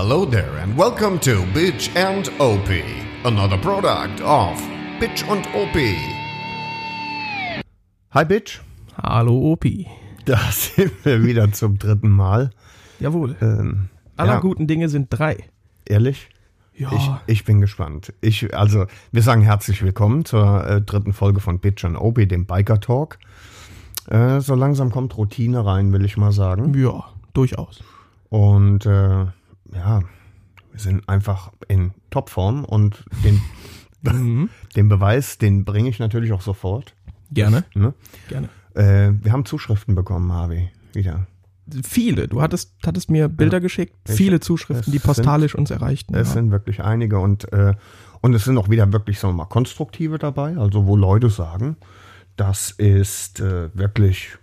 Hello there and welcome to Bitch and OP, another product of Bitch und OP. Hi Bitch, Hallo Opi. da sind wir wieder zum dritten Mal. Jawohl. Ähm, Aller ja, guten Dinge sind drei. Ehrlich? Ja. Ich, ich bin gespannt. Ich, also, wir sagen herzlich willkommen zur äh, dritten Folge von Bitch and OP, dem Biker Talk. Äh, so langsam kommt Routine rein, will ich mal sagen. ja, durchaus. Und äh, ja, wir sind einfach in Topform und den, Mhm. den Beweis, den bringe ich natürlich auch sofort. Gerne. Ne? Gerne. Äh, wir haben Zuschriften bekommen, Harvey. Wieder. Viele. Du hattest, hattest mir Bilder geschickt. Ich- Viele Zuschriften, die postalisch uns erreichten. Es Ja. sind wirklich einige und, äh, und es sind auch wieder wirklich, sagen wir mal, konstruktive dabei. Also wo Leute sagen, das ist äh, wirklich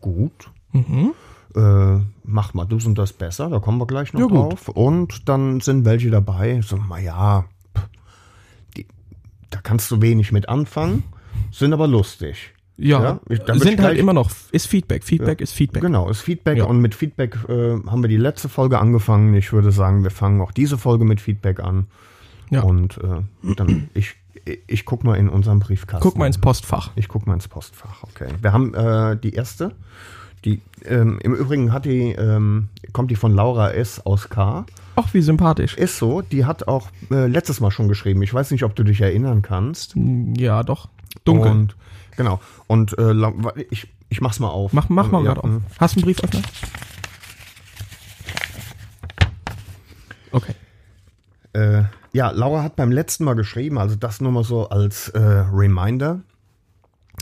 gut. Mhm. Äh, mach mal das und das besser, da kommen wir gleich noch Ja, gut. drauf. Und dann sind welche dabei, so, na ja, pff, die, da kannst du wenig mit anfangen, sind aber lustig. Ja, Ja, ich- sind halt immer noch, ist Feedback. Feedback ist Feedback. Genau, ist Feedback Ja. und mit Feedback äh, haben wir die letzte Folge angefangen. Ich würde sagen, wir fangen auch diese Folge mit Feedback an. Ja. Und äh, dann, ich, ich guck mal in unserem Briefkasten. Guck mal ins Postfach. Ich guck mal ins Postfach, okay. Wir haben äh, die erste. Die, ähm, Im Übrigen hat die, ähm, kommt die von Laura S. aus K. Ach, wie sympathisch. Ist so, die hat auch äh, letztes Mal schon geschrieben. Ich weiß nicht, ob du dich erinnern kannst. Ja, doch. Dunkel. Und, genau. Und äh, ich, ich mach's mal auf. mach, mach mal Ja, gerade auf. Hast du einen Brieföffner? Okay. Äh, ja, Laura hat beim letzten Mal geschrieben, also das nur mal so als äh, Reminder.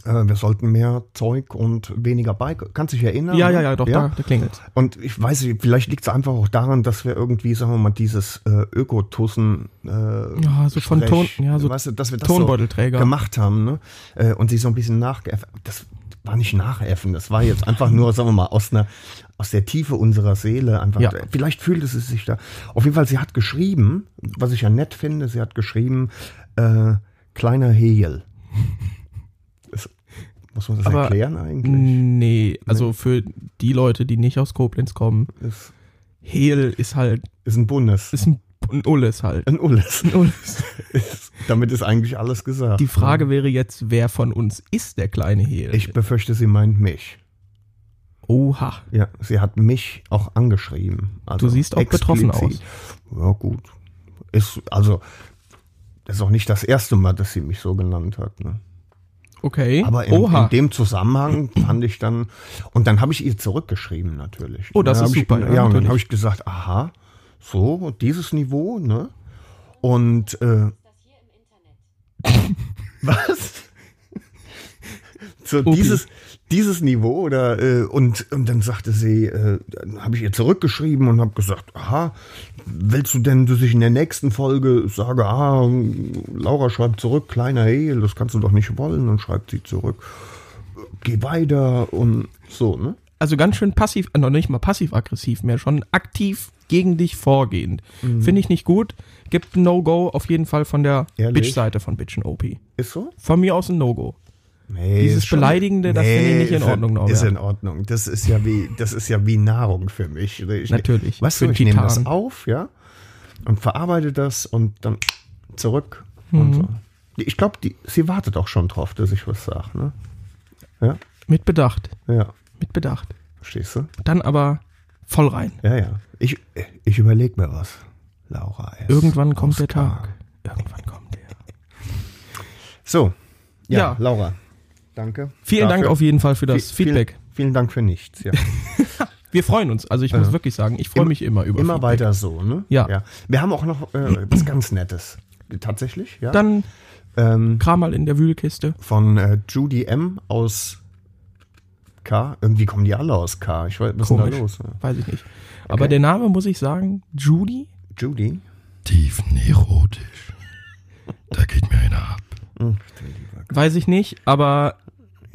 Äh, wir sollten mehr Zeug und weniger Bike. Kannst dich erinnern? Ja, ja, ja, doch, da, da klingelt. Und ich weiß nicht, vielleicht liegt es einfach auch daran, dass wir irgendwie, sagen wir mal, dieses äh, Ökotussen äh, Ja, so von Ton, Sprech, ja, so weißt du, dass wir das Tonbeutelträger. so gemacht haben, ne? Äh, und sie so ein bisschen nachgeäffen. Das war nicht nachäffen, das war jetzt einfach nur, sagen wir mal, aus einer aus der Tiefe unserer Seele einfach. Ja. Vielleicht fühlt es sich da. Auf jeden Fall, sie hat geschrieben, was ich ja nett finde, sie hat geschrieben, äh, kleiner Heel. Muss man das Aber- erklären eigentlich? Nee, also für die Leute, die nicht aus Koblenz kommen, Ist, Hehl ist halt, ist ein Bundes. ist ein, ein Ulles halt. ein Ulles. Ein Ulles. Ist, damit ist eigentlich alles gesagt. Die Frage wäre jetzt, wer von uns ist der kleine Hehl? Ich befürchte, sie meint mich. Oha. Ja, sie hat mich auch angeschrieben. Also Du siehst auch betroffen explizit. Ja, gut. Ist, also, das ist auch nicht das erste Mal, dass sie mich so genannt hat. Ne? Okay. Aber in, Oha. in dem Zusammenhang fand ich dann, und dann habe ich ihr zurückgeschrieben natürlich. Oh, das ist hab ich, super, Ja, ja, und dann habe ich gesagt, aha, so, dieses Niveau, ne? Und, äh, was? so Opi. dieses, dieses Niveau oder äh, und, und dann sagte sie, äh, dann habe ich ihr zurückgeschrieben und habe gesagt, aha, willst du denn, dass ich in der nächsten Folge sage, ah, Laura schreibt zurück, kleiner Hehl, das kannst du doch nicht wollen und schreibt sie zurück, geh weiter und so, ne? also ganz schön passiv, äh, noch nicht mal passiv-aggressiv mehr, schon aktiv gegen dich vorgehend. Mhm. Finde ich nicht gut. Gibt ein No-Go auf jeden Fall von der? Bitch-Seite von Bitch OP. Ist so? Von mir aus ein No-Go. Nee, Dieses schon- Beleidigende, das finde ich nicht in ist- Ordnung, Norbert. Ist in Ordnung. Das ist ja wie, das ist ja wie Nahrung für mich. Ich, Natürlich, Weißt für ich nehme das auf, ja, und verarbeite das und dann zurück Mhm. und so. Ich glaube, sie wartet auch schon drauf, dass ich was sage, ne? Ja, Mit Bedacht. ja. Mit Bedacht. Verstehst du? Dann aber voll rein. Ja, ja. Ich, ich überlege mir was. Laura. Irgendwann kommt der Oscar. Tag. Irgendwann kommt der. So. Ja, Ja. Laura. Danke. Vielen Dank dafür. auf jeden Fall für das Vi- Feedback. Vielen, vielen Dank für nichts. Ja. Wir freuen uns. Also ich muss wirklich sagen, ich freue mich immer über Immer Feedback. weiter so, ne? Ja. Wir haben auch noch äh, was ganz Nettes. Tatsächlich, ja. Dann ähm, kram mal in der Wühlkiste. von äh, Judy M. aus K. Irgendwie kommen die alle aus K. Ich weiß, was ist denn Komisch. da los? Ne? Weiß ich nicht. Aber der Name, muss ich sagen, Judy, Judy? tiefenerotisch. Da geht mir einer ab. Hm, weiß ich nicht, aber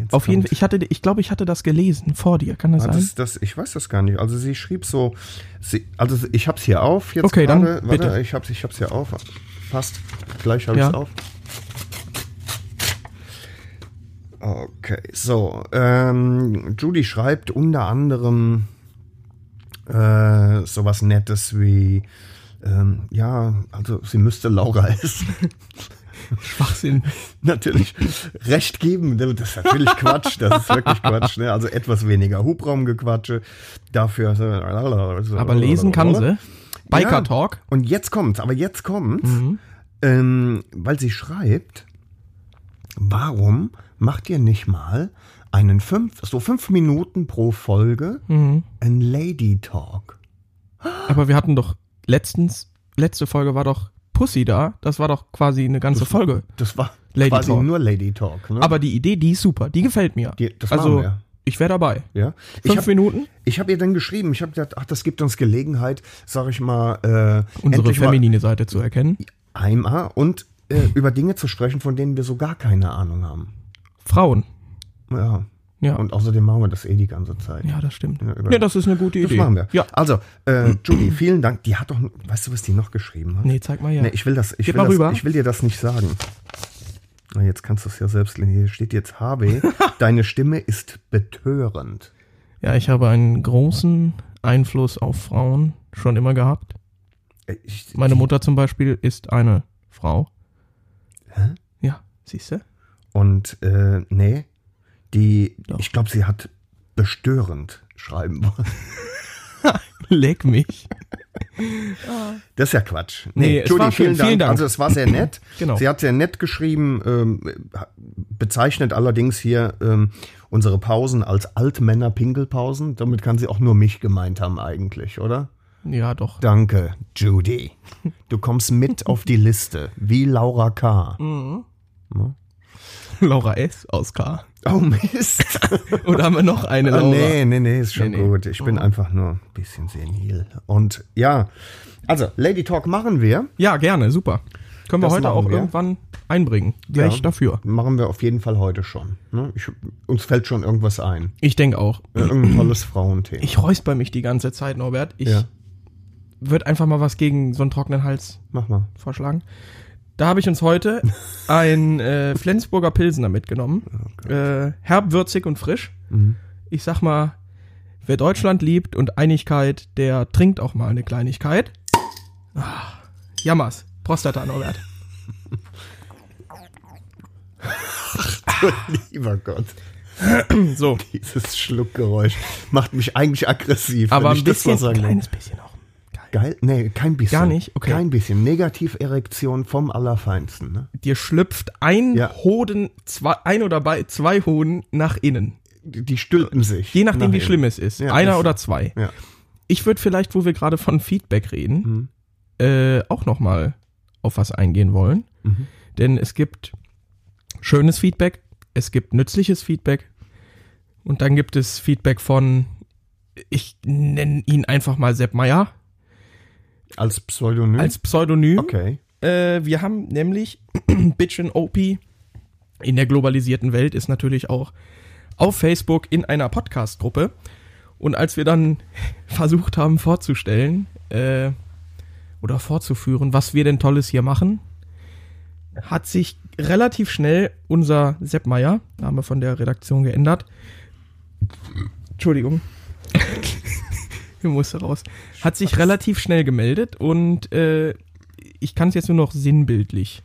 jetzt auf jeden Fall, ich hatte, ich glaube, ich hatte das gelesen vor dir. Kann das Ah, sein? das, das, ich weiß das gar nicht. Also sie schrieb so, sie, also ich hab's hier auf jetzt Okay, dann gerade. Warte, bitte. ich hab's, ich hab's hier auf. Passt. Gleich habe Ja. ich's auf. Okay, so. Ähm, Judy schreibt unter anderem äh, sowas Nettes wie, ähm, ja, also sie müsste Laura essen. Schwachsinn. natürlich recht geben. Das ist natürlich Quatsch. Das ist wirklich Quatsch. Ne? Also etwas weniger Hubraumgequatsche. Dafür. so- Aber lesen kann sie. Biker Ja. Talk. Und jetzt kommt's. Aber jetzt kommt's. Ähm, weil sie schreibt, warum macht ihr nicht mal einen fünf, so fünf Minuten pro Folge ein Lady Talk? Aber wir hatten doch letztens, letzte Folge war doch Pussy da. Das war doch quasi eine ganze Folge. Das war Lady quasi Talk. nur Lady Talk. Ne? Aber die Idee, die ist super. Die gefällt mir. Die- das also, wir. ich wäre dabei. ja. Ich Fünf hab- Minuten? Ich habe ihr dann geschrieben, ich habe gedacht, ach, das gibt uns Gelegenheit, sag ich mal, äh, Unsere endlich mal feminine Seite zu erkennen. einmal und äh, über Dinge zu sprechen, von denen wir so gar keine Ahnung haben. Frauen. Ja. Ja. Und außerdem machen wir das eh die ganze Zeit. Ja, das stimmt. Ja, Ja, das ist eine gute Das Idee. machen wir. Ja. Also, äh, Judy, vielen Dank. Die hat doch, weißt du, was die noch geschrieben hat? Nee, zeig mal her. Nee, ich will das, ich Gib will das, ich will dir das nicht sagen. Na, jetzt kannst du es ja selbst lesen. Hier steht jetzt HB. Deine Stimme ist betörend. Ja, ich habe einen großen Einfluss auf Frauen schon immer gehabt. Äh, Ich, Meine Mutter zum Beispiel ist eine Frau. Hä? Ja, siehst du? Und äh, nee, die, Doch. ich glaube, sie hat bestörend schreiben wollen. Leck mich. Das ist ja Quatsch. Nee, es war schön. Vielen Dank. Also es war sehr nett. Genau. Sie hat sehr nett geschrieben, ähm, bezeichnet allerdings hier ähm, unsere Pausen als Altmänner-Pinkelpausen. Damit kann sie auch nur mich gemeint haben eigentlich, oder? Ja, doch. Danke, Judy. Du kommst mit auf die Liste, wie Laura K. Mhm. Laura S. aus K. Oh Mist. Oder haben wir noch eine Ah, Laura? nee, nee, nee, ist schon Nee, nee. gut. Ich bin einfach nur ein bisschen senil. Und ja, also Lady Talk machen wir. Ja, gerne, super. Können wir Das heute auch wir. irgendwann einbringen. Wäre ich Ja. dafür. Machen wir auf jeden Fall heute schon. Ne? Ich, uns fällt schon irgendwas ein. Ich denke auch. Irgendein tolles Frauenthema. Ich räusper mich die ganze Zeit, Norbert. Ich Ja. würde einfach mal was gegen so einen trockenen Hals Mach mal. vorschlagen. Da habe ich uns heute ein äh, Flensburger Pilsener mitgenommen. äh, herb, würzig und frisch. Ich sag mal, wer Deutschland liebt und Einigkeit, der trinkt auch mal eine Kleinigkeit. Ah, jammers. Prostata, Norbert. Lieber Gott, So, dieses Schluckgeräusch macht mich eigentlich aggressiv. aber ein bisschen, ein sagen kleines bisschen. Geil. Nee, kein bisschen. Gar nicht? Okay. Kein bisschen. Negativerektion vom Allerfeinsten. Ne? Dir schlüpft ein Ja. Hoden, zwei, ein oder bei, zwei Hoden nach innen. Die, stülpen sich. Je nachdem, nach wie innen. schlimm es ist. Ja, Einer ist oder zwei. Ja. Ich würde vielleicht, wo wir gerade von Feedback reden, äh, auch noch mal auf was eingehen wollen. Mhm. Denn es gibt schönes Feedback, es gibt nützliches Feedback und dann gibt es Feedback von, ich nenne ihn einfach mal Sepp Meier Als Pseudonym? als Pseudonym. okay. Äh, wir haben nämlich Bitchin' OP in der globalisierten Welt ist natürlich auch auf Facebook in einer Podcast-Gruppe. Und als wir dann versucht haben vorzustellen äh, oder vorzuführen, was wir denn Tolles hier machen, hat sich relativ schnell unser Sepp Meier, Name von der Redaktion geändert. Entschuldigung. Hier musste raus. Hat sich relativ schnell gemeldet und äh, ich kann es jetzt nur noch sinnbildlich.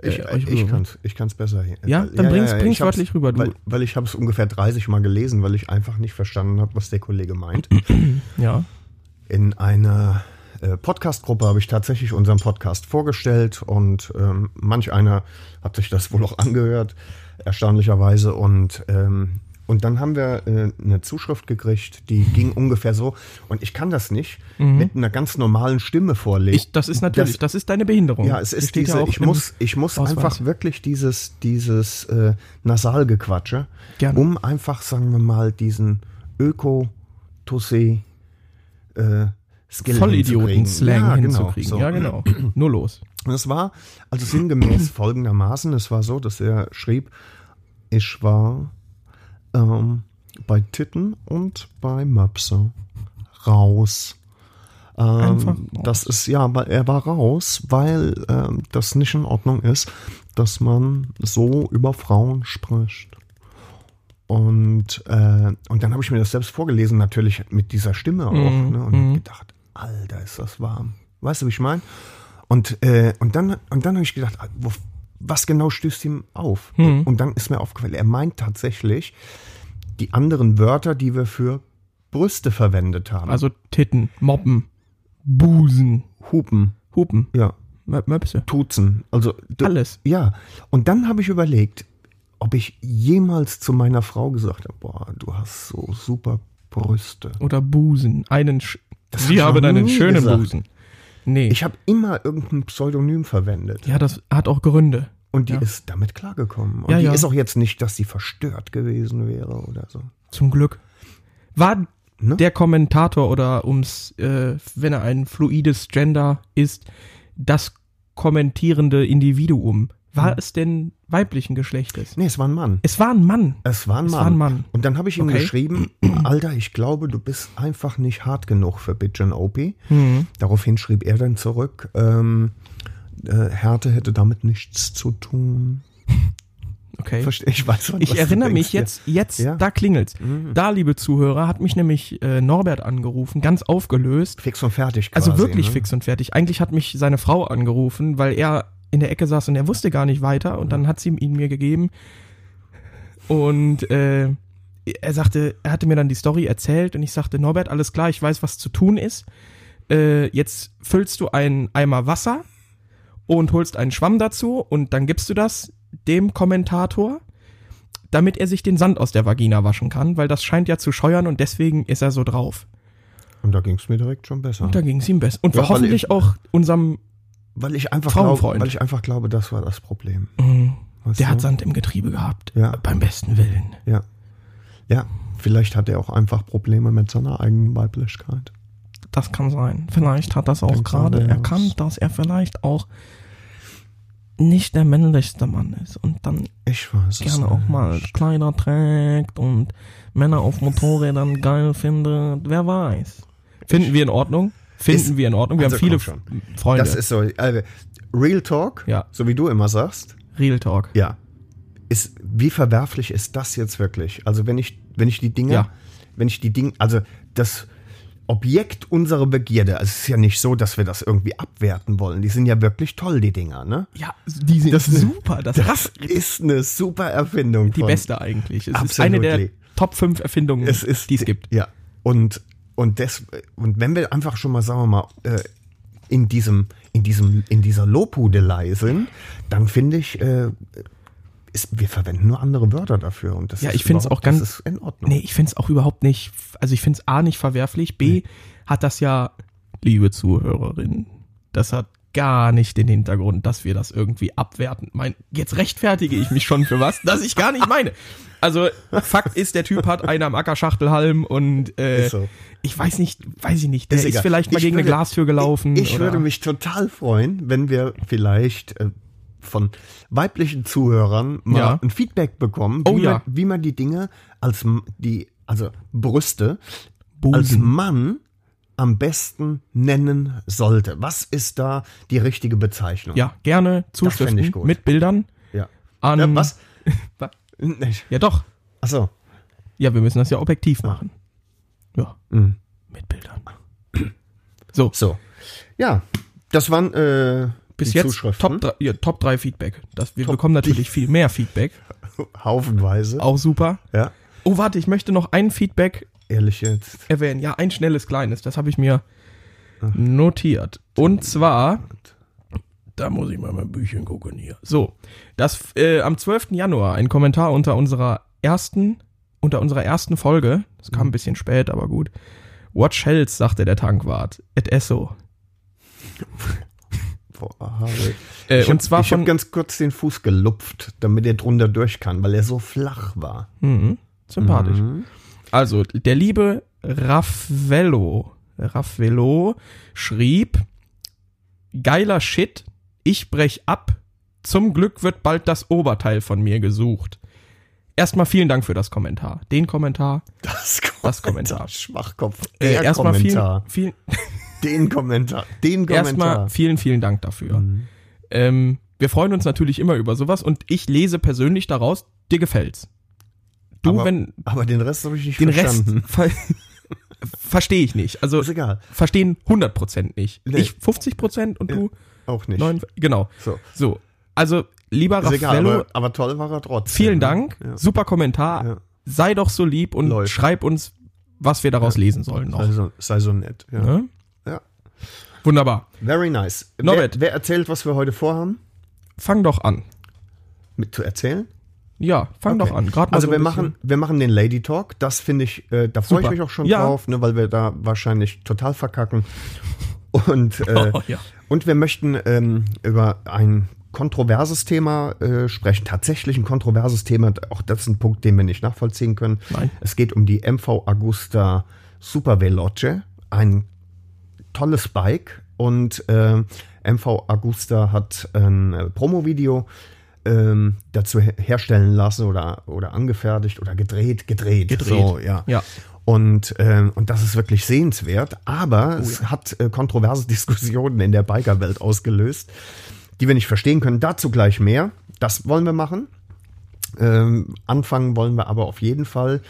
Ich, äh, euch ich rüber. kann's, ich kann's besser. Ja? Dann bring's- bring's ich hab's- wörtlich rüber, du. Weil, weil ich habe es ungefähr 30 Mal gelesen, weil ich einfach nicht verstanden habe, was der Kollege meint. Ja. In einer äh, Podcast-Gruppe habe ich tatsächlich unseren Podcast vorgestellt und ähm, manch einer hat sich das wohl auch angehört, erstaunlicherweise. Und, ähm, und dann haben wir äh, eine Zuschrift gekriegt, die ging ungefähr so. Und ich kann das nicht mit einer ganz normalen Stimme vorlesen. Mhm. Ich, das ist natürlich, das, ist deine Behinderung. Ja, es Das ist ja diese, auch ich muss, ich muss Ausweis. einfach wirklich dieses, dieses äh, Nasalgequatsche, Gerne. um einfach, sagen wir mal, diesen Öko-Tussi äh, Skill Vollidioten-Slang Ja, genau, hinzukriegen. so. Ja, genau. Nur los. Und es war also sinngemäß folgendermaßen, es war so, dass er schrieb, ich war ähm, bei Titten und bei Möpse raus. Ähm. Das ist ja, weil er war raus, weil ähm, das nicht in Ordnung ist, dass man so über Frauen spricht. Und, äh, und dann habe ich mir das selbst vorgelesen, natürlich mit dieser Stimme auch. Mhm, Ne, und hab gedacht, Alter, ist das warm. Weißt du, wie ich meine? Und, äh, und dann, und dann habe ich gedacht, ah, wo, was genau stößt ihm auf? Mhm. Und dann ist mir aufgefallen, er meint tatsächlich die anderen Wörter, die wir für Brüste verwendet haben. Also Titten, Moppen, Busen, Hupen, Hupen, ja, Mö- Möpse. Tutzen. Also Alles. Ja. Und dann habe ich überlegt, ob ich jemals zu meiner Frau gesagt habe, boah, du hast so super Brüste. Oder Busen. Einen Sch Das Sie haben einen schönen gesagt. Busen. Nee. Ich habe immer irgendein Pseudonym verwendet. ja, das hat auch Gründe. Und die Ja. ist damit klargekommen. Und Ja, die ja. ist auch jetzt nicht, dass sie verstört gewesen wäre oder so. Zum Glück. War Ne? der Kommentator oder ums, äh, wenn er ein fluides Gender ist, das kommentierende Individuum, war Hm. es denn weiblichen Geschlechtes? Nee, es war ein Mann. Es war ein Mann. Es war ein Es Mann. war ein Mann. Und dann habe ich ihm Okay. geschrieben, Alter, ich glaube, du bist einfach nicht hart genug für Bitchin' Opie. Mhm. Daraufhin schrieb er dann zurück, ähm, äh, Härte hätte damit nichts zu tun. Okay. Versteh, ich weiß Ich erinnere mich jetzt, jetzt, Ja. Mhm. da klingelt's. Da, liebe Zuhörer, hat mich nämlich äh, Norbert angerufen, ganz aufgelöst. Fix und fertig quasi. Also wirklich ne? fix und fertig. Eigentlich hat mich seine Frau angerufen, weil er in der Ecke saß und er wusste gar nicht weiter und dann hat sie ihn mir gegeben. Und äh, er sagte, er hatte mir dann die Story erzählt und ich sagte, Norbert, alles klar, ich weiß, was zu tun ist. Äh, jetzt füllst du einen Eimer Wasser und holst einen Schwamm dazu und dann gibst du das dem Kommentator, damit er sich den Sand aus der Vagina waschen kann, weil das scheint ja zu scheuern und deswegen ist er so drauf. Und da ging es mir direkt schon besser. Und da ging es ihm besser. Und Ja, hoffentlich ich- auch unserem, weil ich einfach glaube, Frauenfreund. weil ich einfach glaube, das war das Problem. Weißt der du? hat Sand im Getriebe gehabt. Ja. Beim besten Willen. Ja. Ja, vielleicht hat er auch einfach Probleme mit seiner eigenen Weiblichkeit. Das kann sein. Vielleicht hat das auch gerade der erkannt, dass er vielleicht auch nicht der männlichste Mann ist und dann Ich gerne auch mal Kleider trägt und Männer auf Motorrädern geil findet. Wer weiß. Finden wir in Ordnung? Finden Ist- wir in Ordnung? Wir also haben viele schon. Freunde. Das ist so, also, Real Talk, Ja. so wie du immer sagst, Real Talk. ja. Ist, wie verwerflich ist das jetzt wirklich? Also wenn ich, wenn ich die Dinge, Ja. wenn ich die Dinge, also das Objekt unserer Begierde, also es ist ja nicht so, dass wir das irgendwie abwerten wollen. Die sind ja wirklich toll, die Dinger, ne? Ja, die sind Das- super. Das, Das ist eine super Erfindung. die von- beste eigentlich. Es ist Absolutely. eine der Top 5 Erfindungen, es ist die es gibt. Ja. Und und das und wenn wir einfach schon mal sagen wir mal äh, in diesem in diesem in dieser Lobhudelei sind, dann finde ich äh, ist, wir verwenden nur andere Wörter dafür und das Ja, ist ich find's überhaupt- auch ganz- in Ordnung. Nee, ich find's auch überhaupt nicht, also ich find's A nicht verwerflich, B hat das ja, liebe Zuhörerinnen, das hat gar nicht den Hintergrund, dass wir das irgendwie abwerten. Mein, jetzt rechtfertige ich mich schon für was, das ich gar nicht meine. Also Fakt ist, der Typ hat einen am Ackerschachtelhalm und äh, so. ich weiß nicht, weiß ich nicht, der Ist ist, vielleicht mal Ich gegen eine würde- Glastür gelaufen. Ich, ich würde mich total freuen, wenn wir vielleicht äh, von weiblichen Zuhörern mal Ja. ein Feedback bekommen, wie, Oh ja. man, wie man die Dinge als die also Brüste Busen. als Mann am besten nennen sollte. Was ist da die richtige Bezeichnung? ja, gerne gut. mit Bildern Ja. an. ja was? Was? Ja, doch. Achso. Ja, wir müssen das ja objektiv machen. Ja, Mhm. mit Bildern. So, So. Ja, das waren äh, bis jetzt Zuschriften. Top 3, ja, Top 3 Feedback. Das, wir Top bekommen natürlich viel mehr Feedback. Haufenweise. Auch super. Ja. Oh, warte, ich möchte noch ein Feedback Ehrlich jetzt. erwähnen. Ja, ein schnelles kleines. Das habe ich mir notiert. Und zwar, da muss ich mal mein Büchchen gucken hier. So, das äh, am 12. Januar ein Kommentar unter unserer ersten, unter unserer ersten Folge. Das kam ein bisschen spät, aber gut. Watch Hells, sagte der Tankwart. Et esso. Boah. Äh, ich und hab, zwar ich habe ganz kurz den Fuß gelupft, damit er drunter durch kann, weil er so flach war. Mhm, sympathisch. Mhm. Also, der liebe Raffello, Raffello schrieb, geiler Shit, ich brech ab, zum Glück wird bald das Oberteil von mir gesucht. Erstmal vielen Dank für das Kommentar. Den Kommentar, Das, Das Kommentar. Schwachkopf. äh, Der erstmal vielen, Kommentar. vielen, Den Kommentar. Den Kommentar. erstmal vielen, vielen Dank dafür. Ähm, wir freuen uns natürlich immer über sowas und ich lese persönlich daraus, dir gefällt's. Du, aber, wenn aber den Rest habe ich nicht den verstanden. Rest ver verstehe ich nicht. Also ist egal. verstehen 100% nicht. Nee. Ich 50% und du Auch nicht. 9, genau. So. So, also lieber Ist egal, Raffaello, aber, aber toll war er trotzdem. vielen ne? Dank, Ja. super Kommentar, Ja. sei doch so lieb und Läuft. schreib uns, was wir daraus lesen sollen noch. Sei so, sei so nett. Ja. Ne? Ja. Wunderbar. Very nice. Norbert. Wer, wer erzählt, was wir heute vorhaben, Fang doch an. mit zu erzählen? Ja, fang Okay. doch an. Also so wir ein machen, wir machen den Lady Talk. Das finde ich, äh, da freue ich mich auch schon Ja. drauf, ne, weil wir da wahrscheinlich total verkacken. Und, äh, bisschen- Oh, ja. und wir möchten ähm, über ein kontroverses Thema äh, sprechen. Tatsächlich ein kontroverses Thema. Auch das ist ein Punkt, den wir nicht nachvollziehen können. Nein. Es geht um die MV Agusta Super Veloce. Ein tolles Bike. Und äh, MV Agusta hat ein äh, Promo-Video ähm, dazu her herstellen lassen oder, oder angefertigt oder gedreht, gedreht. Gedreht. So, ja. Ja. Und, ähm, und das ist wirklich sehenswert, aber es hat äh, kontroverse Diskussionen in der Bikerwelt ausgelöst, die wir nicht verstehen können. Dazu gleich mehr. Das wollen wir machen. Ähm, anfangen wollen wir aber auf jeden Fall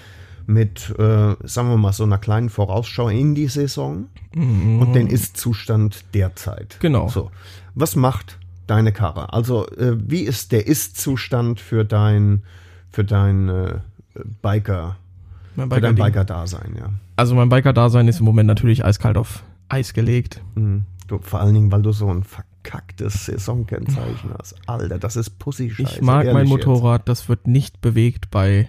mit, äh, sagen wir mal, so einer kleinen Vorausschau in die Saison und den Ist-Zustand derzeit. Genau. So. Was macht deine Karre? Also, äh, wie ist der Ist-Zustand für dein, für dein äh, Biker, Mein für dein. Biker-Dasein, ja? Also mein Biker-Dasein ist im Moment natürlich eiskalt auf Eis gelegt. Mhm. Du, vor allen Dingen, weil du so ein verkacktes Saisonkennzeichen hast. Alter, das ist Pussy-Scheiße. Ich mag mein Motorrad, das wird nicht bewegt bei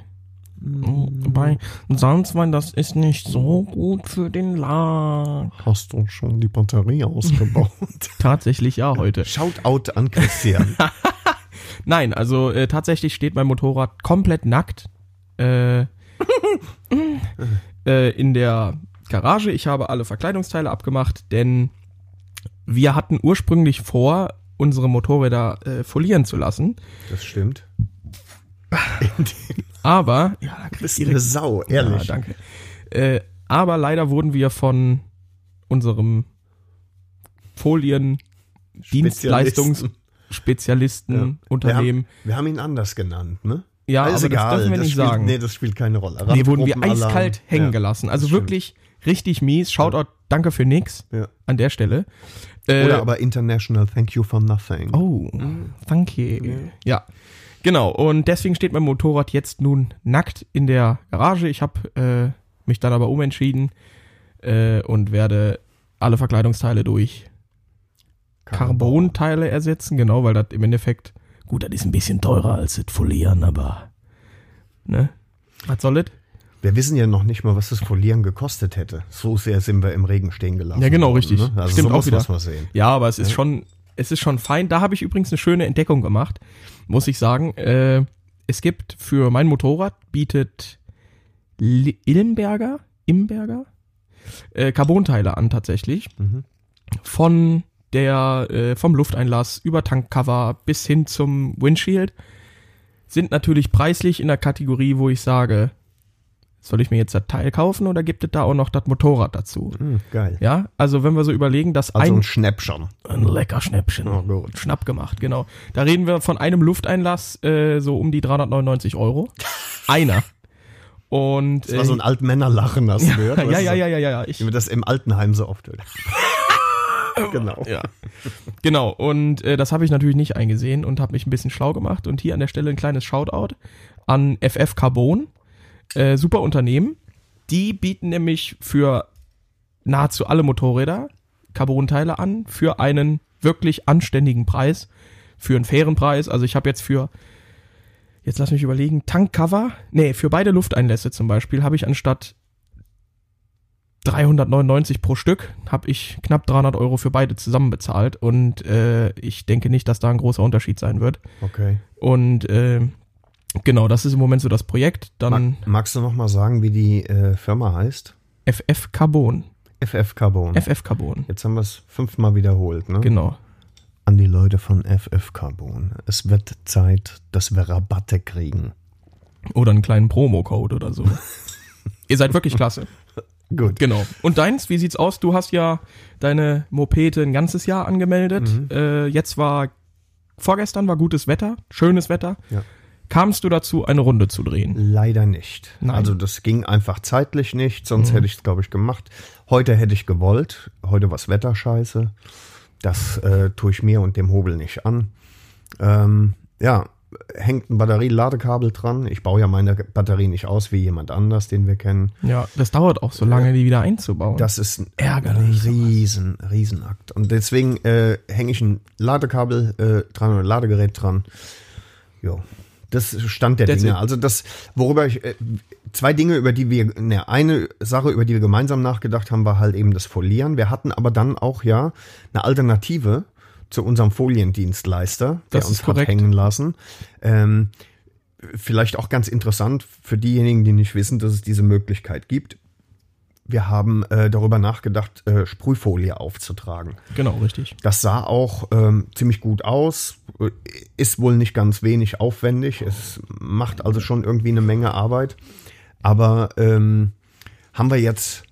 bei Salzwein, das ist nicht so gut für den Lack. Hast du schon die Batterie ausgebaut? Tatsächlich ja heute. Shoutout an Christian. Nein, also äh, tatsächlich steht mein Motorrad komplett nackt äh, äh, in der Garage. Ich habe alle Verkleidungsteile abgemacht, denn wir hatten ursprünglich vor, unsere Motorräder äh, folieren zu lassen. Das stimmt. Aber, ja, da Du kriegst eine Sau, ehrlich. Ja, danke. Äh, aber leider wurden wir von unserem Folien Dienstleistungsspezialisten Ja. Unternehmen. Wir haben, wir haben ihn anders genannt, ne? Ja, ist aber das dürfen wir nicht spielt, sagen. Nee, das spielt keine Rolle. Nee, wurden wir eiskalt hängen Ja, gelassen. Also das wirklich richtig mies. Shoutout, danke für nix Ja. an der Stelle. Äh, Oder aber International Thank You for Nothing. Oh, danke. Ja. Genau, und deswegen steht mein Motorrad jetzt nun nackt in der Garage. Ich habe äh, mich dann aber umentschieden äh, und werde alle Verkleidungsteile durch Carbon-Teile ersetzen, genau, weil das im Endeffekt, gut, das ist ein bisschen teurer als das Folieren, aber, ne? Was soll das? Wir wissen ja noch nicht mal, was das Folieren gekostet hätte. So sehr sind wir im Regen stehen gelassen. Ja, genau, richtig. Ne? Also Stimmt so auch wieder. Ja, aber es ist schon, es ist schon fein. Da habe ich übrigens eine schöne Entdeckung gemacht, muss ich sagen. Äh, es gibt für mein Motorrad bietet Ilmberger, Imberger, äh, Carbonteile an tatsächlich. Mhm. Von der, äh, vom Lufteinlass über Tankcover bis hin zum Windshield sind natürlich preislich in der Kategorie, wo ich sage, soll ich mir jetzt das Teil kaufen oder gibt es da auch noch das Motorrad dazu? Hm, geil. Ja, also wenn wir so überlegen, dass Also ein ein Schnäppchen. ein lecker Schnäppchen. Oh, gut. Schnapp gemacht, genau. Da reden wir von einem Lufteinlass äh, so um die 399 Euro. Einer. Und Das war so ein Altmännerlachen, hast du gehört? ja, ja, ja, ja, ja, ja. Ich, Wie man das im Altenheim so oft hört. genau. ja. Genau. Und äh, das habe ich natürlich nicht eingesehen und habe mich ein bisschen schlau gemacht. Und hier an der Stelle ein kleines Shoutout an FF Carbon. Äh, super Unternehmen. Die bieten nämlich für nahezu alle Motorräder Carbonteile an für einen wirklich anständigen Preis, für einen fairen Preis. Also ich habe jetzt für, jetzt lass mich überlegen, Tankcover, nee, für beide Lufteinlässe zum Beispiel habe ich anstatt 399 pro Stück, habe ich knapp 300 Euro für beide zusammen bezahlt und äh, ich denke nicht, dass da ein großer Unterschied sein wird. Okay. Und äh, genau, das ist im Moment so das Projekt. Dann Mag, magst du noch mal sagen, wie die äh, Firma heißt? FF Carbon. FF Carbon. FF Carbon. Jetzt haben wir es fünfmal wiederholt, ne? Genau. An die Leute von FF Carbon. Es wird Zeit, dass wir Rabatte kriegen. Oder einen kleinen Promo-Code oder so. Ihr seid wirklich klasse. Gut. Genau. Und deins, wie sieht's aus? Du hast ja deine Mopete ein ganzes Jahr angemeldet. Mhm. Äh, jetzt war, vorgestern war gutes Wetter, schönes Wetter. Ja. Kamst du dazu, eine Runde zu drehen? Leider nicht. Nein. Also das ging einfach zeitlich nicht, sonst hätte ich es, glaube ich, gemacht. Heute hätte ich gewollt. Heute was Wetterscheiße. Das äh, tue ich mir und dem Hobel nicht an. Ähm, ja, hängt ein Batterie-Ladekabel dran. Ich baue ja meine Batterie nicht aus wie jemand anders, den wir kennen. Ja, das dauert auch so lange, die wieder einzubauen. Das ist ein Ärgerlich, riesen, Riesenakt. Und deswegen äh, hänge ich ein Ladekabel äh, dran oder ein Ladegerät dran. Jo. Das Stand der That's Dinge. it. Also das, worüber ich, äh, zwei Dinge, über die wir, ne, eine Sache, über die wir gemeinsam nachgedacht haben, war halt eben das Folieren. Wir hatten aber dann auch ja eine Alternative zu unserem Foliendienstleister, der Das uns hat hängen lassen. Ähm, vielleicht auch ganz interessant für diejenigen, die nicht wissen, dass es diese Möglichkeit gibt. Wir haben äh, darüber nachgedacht, äh, Sprühfolie aufzutragen. genau, richtig. Das sah auch ähm, ziemlich gut aus, ist wohl nicht ganz wenig aufwendig. Es macht also schon irgendwie eine Menge Arbeit. Aber ähm, haben wir jetzt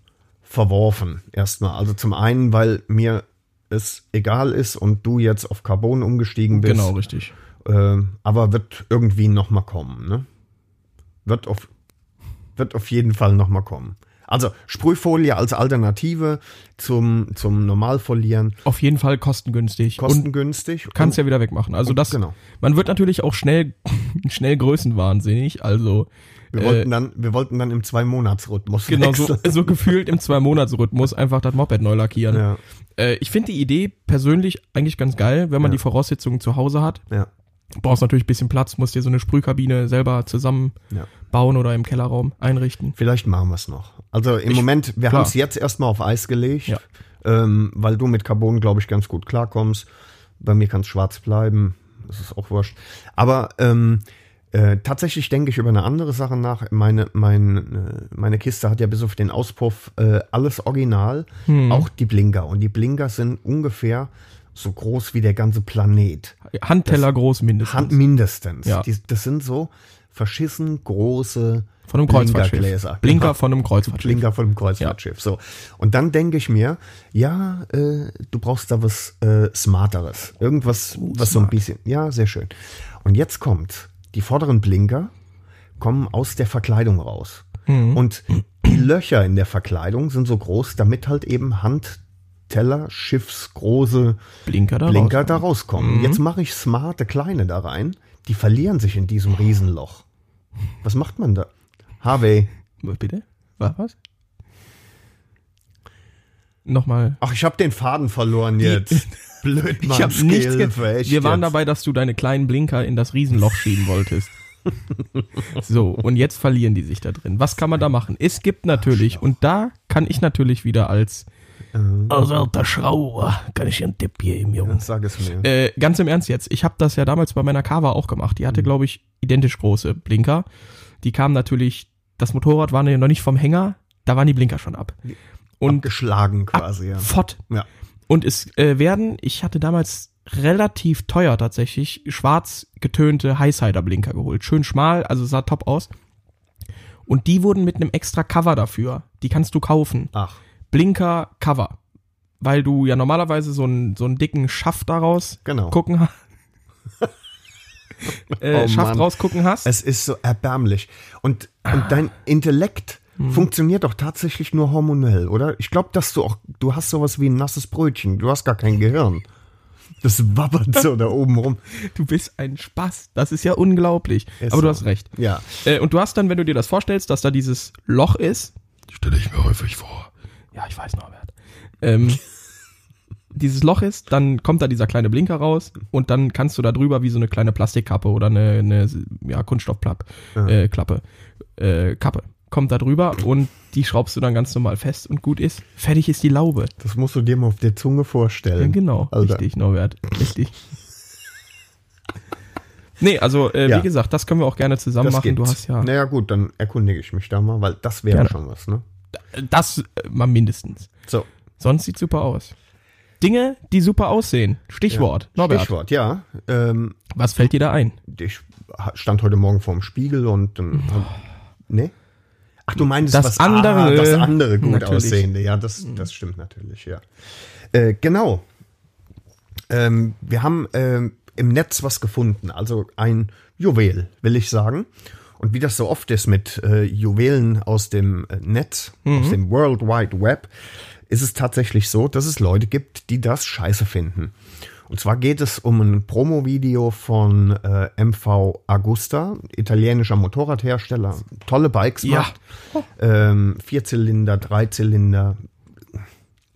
verworfen erstmal. Also zum einen, weil mir es egal ist und du jetzt auf Carbon umgestiegen bist. Genau, richtig. Äh, aber wird irgendwie noch mal kommen. Ne? Wird, auf, wird auf jeden Fall noch mal kommen. Also Sprühfolie als Alternative zum, zum Normalfolieren. Auf jeden Fall kostengünstig. Kostengünstig. kannst ja wieder wegmachen. Also das, Genau. man wird natürlich auch schnell, schnell größenwahnsinnig. Also Wir äh, wollten dann, wir wollten dann im Zwei-Monats-Rhythmus genau so, so gefühlt im Zwei-Monats-Rhythmus einfach das Moped neu lackieren. Ja, Äh, ich finde die Idee persönlich eigentlich ganz geil, wenn man Ja. die Voraussetzungen zu Hause hat. ja, Du brauchst natürlich ein bisschen Platz, musst dir so eine Sprühkabine selber zusammenbauen ja. oder im Kellerraum einrichten. Vielleicht machen wir es noch. Also im Ich- Moment, wir haben es jetzt erstmal auf Eis gelegt, Ja. ähm, weil du mit Carbon, glaube ich, ganz gut klarkommst. Bei mir kann es schwarz bleiben. Das ist auch wurscht. Aber ähm, äh, tatsächlich denke ich über eine andere Sache nach. Meine, mein, äh, meine Kiste hat ja bis auf den Auspuff äh, alles original, Hm. auch die Blinker. Und die Blinker sind ungefähr so groß wie der ganze Planet. Handteller groß mindestens. Hand mindestens. Ja. Die, das sind so verschissen große von einem Kreuzfahrtschiff. Blinker Genau. von einem Kreuzfahrtschiff. Blinker von dem Kreuzfahrtschiff. So. Und dann denke ich mir, ja, äh, du brauchst da was äh, Smarteres. Irgendwas, was so ein smart. bisschen. Ja, sehr schön. Und jetzt kommt, die vorderen Blinker kommen aus der Verkleidung raus. Mhm. Und die Löcher in der Verkleidung sind so groß, damit halt eben Handteller, Schiffsgroße Blinker da Blinker rauskommen. da rauskommen. Jetzt mache ich smarte kleine da rein. Die verlieren sich in diesem Riesenloch. Was macht man da? Harvey. Bitte? Was? was? Nochmal. Ach, ich habe den Faden verloren jetzt. Blöd, Mann. Ich habe nichts Wir waren jetzt. dabei, dass du deine kleinen Blinker in das Riesenloch schieben wolltest. So, und jetzt verlieren die sich da drin. Was kann man da machen? Es gibt natürlich, und da kann ich natürlich wieder als als alter Schrauber, kann ich einen Tipp geben, Junge. Sag es mir. Äh, ganz im Ernst jetzt, ich habe das ja damals bei meiner Carva auch gemacht. Die hatte, glaube ich, identisch große Blinker. Die kamen natürlich, das Motorrad war ja noch nicht vom Hänger, da waren die Blinker schon ab. Und Geschlagen quasi, ja. fort. Ja. Und es äh, werden, ich hatte damals relativ teuer tatsächlich, schwarz getönte Highsider-Blinker geholt. Schön schmal, also sah top aus. Und die wurden mit einem extra Cover dafür. Die kannst du kaufen. Ach, Blinker Cover. Weil du ja normalerweise so einen, so einen dicken Schaft daraus genau. gucken hast. äh, Oh Schaft Mann. rausgucken hast. Es ist so erbärmlich. Und, und dein Intellekt Hm. funktioniert doch tatsächlich nur hormonell, oder? Ich glaube, dass du auch, du hast sowas wie ein nasses Brötchen. Du hast gar kein Gehirn. Das wabbert so da oben rum. Du bist ein Spaß. Das ist ja unglaublich. Ist Aber du so. hast recht. Ja. Äh, und du hast dann, wenn du dir das vorstellst, dass da dieses Loch ist. Stelle ich mir häufig vor. Ja, ich weiß, Norbert. Ähm, dieses Loch ist, dann kommt da dieser kleine Blinker raus und dann kannst du da drüber wie so eine kleine Plastikkappe oder eine, eine ja, Kunststoffklappe, äh, Klappe, äh, Kappe. Kommt da drüber und die schraubst du dann ganz normal fest und gut ist. Fertig ist die Laube. Das musst du dir mal auf der Zunge Ja, vorstellen. genau, Alter. richtig, Norbert. Richtig. Nee, also äh, Ja. wie gesagt, das können wir auch gerne zusammen Das machen. Du gibt's. hast ja Naja, gut, dann erkundige ich mich da mal, weil das wäre schon was, ne? das äh, mal mindestens. So. Sonst sieht super aus. Dinge, die super aussehen. Stichwort. Norbert, Stichwort, ja. Ähm, was fällt dir da ein? ich stand heute Morgen vorm Spiegel und dann. hab- Ne? Ach, du meinst Das was andere. ah, das andere gut Natürlich. aussehende. Ja, das, das stimmt natürlich, ja. Äh, genau. Ähm, wir haben ähm, im Netz was gefunden. Also ein Juwel, will ich sagen. Und wie das so oft ist mit äh, Juwelen aus dem äh, Netz, aus dem World Wide Web, ist es tatsächlich so, dass es Leute gibt, die das scheiße finden. Und zwar geht es um ein Promo-Video von äh, MV Agusta, italienischer Motorradhersteller, tolle Bikes Ja. macht. Ähm, Vierzylinder, Dreizylinder,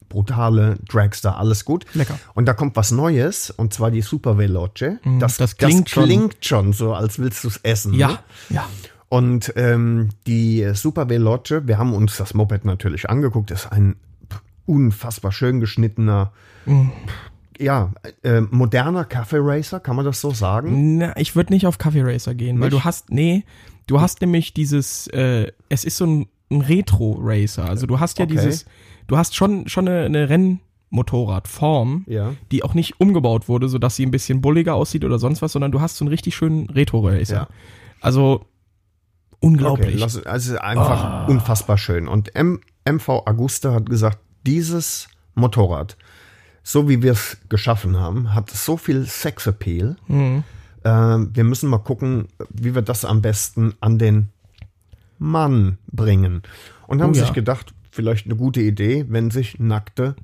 brutale Dragster, alles gut. Lecker. Und da kommt was Neues, und zwar die Super Veloce. Das, das klingt das schon- klingt schon so, als willst du es essen. Ne? Ja, ja. Und ähm, die Super Veloce, wir haben uns das Moped natürlich angeguckt, ist ein unfassbar schön geschnittener, ja, äh, moderner Cafe Racer, kann man das so sagen? Na, ich würde nicht auf Kaffee Racer gehen, weil Nicht? du hast, nee, du hast nämlich dieses, äh, es ist so ein, ein Retro-Racer. Also du hast ja Okay. dieses, du hast schon, schon eine, eine Rennmotorradform, Ja. die auch nicht umgebaut wurde, sodass sie ein bisschen bulliger aussieht oder sonst was, sondern du hast so einen richtig schönen Retro-Racer. Ja. Also unglaublich. lass, also einfach unfassbar schön. Und M MV Augusta hat gesagt, dieses Motorrad, so wie wir es geschaffen haben, hat so viel Sexappeal. Mhm. Äh, wir müssen mal gucken, wie wir das am besten an den Mann bringen. Und haben Oh ja. sich gedacht, vielleicht eine gute Idee, wenn sich nackte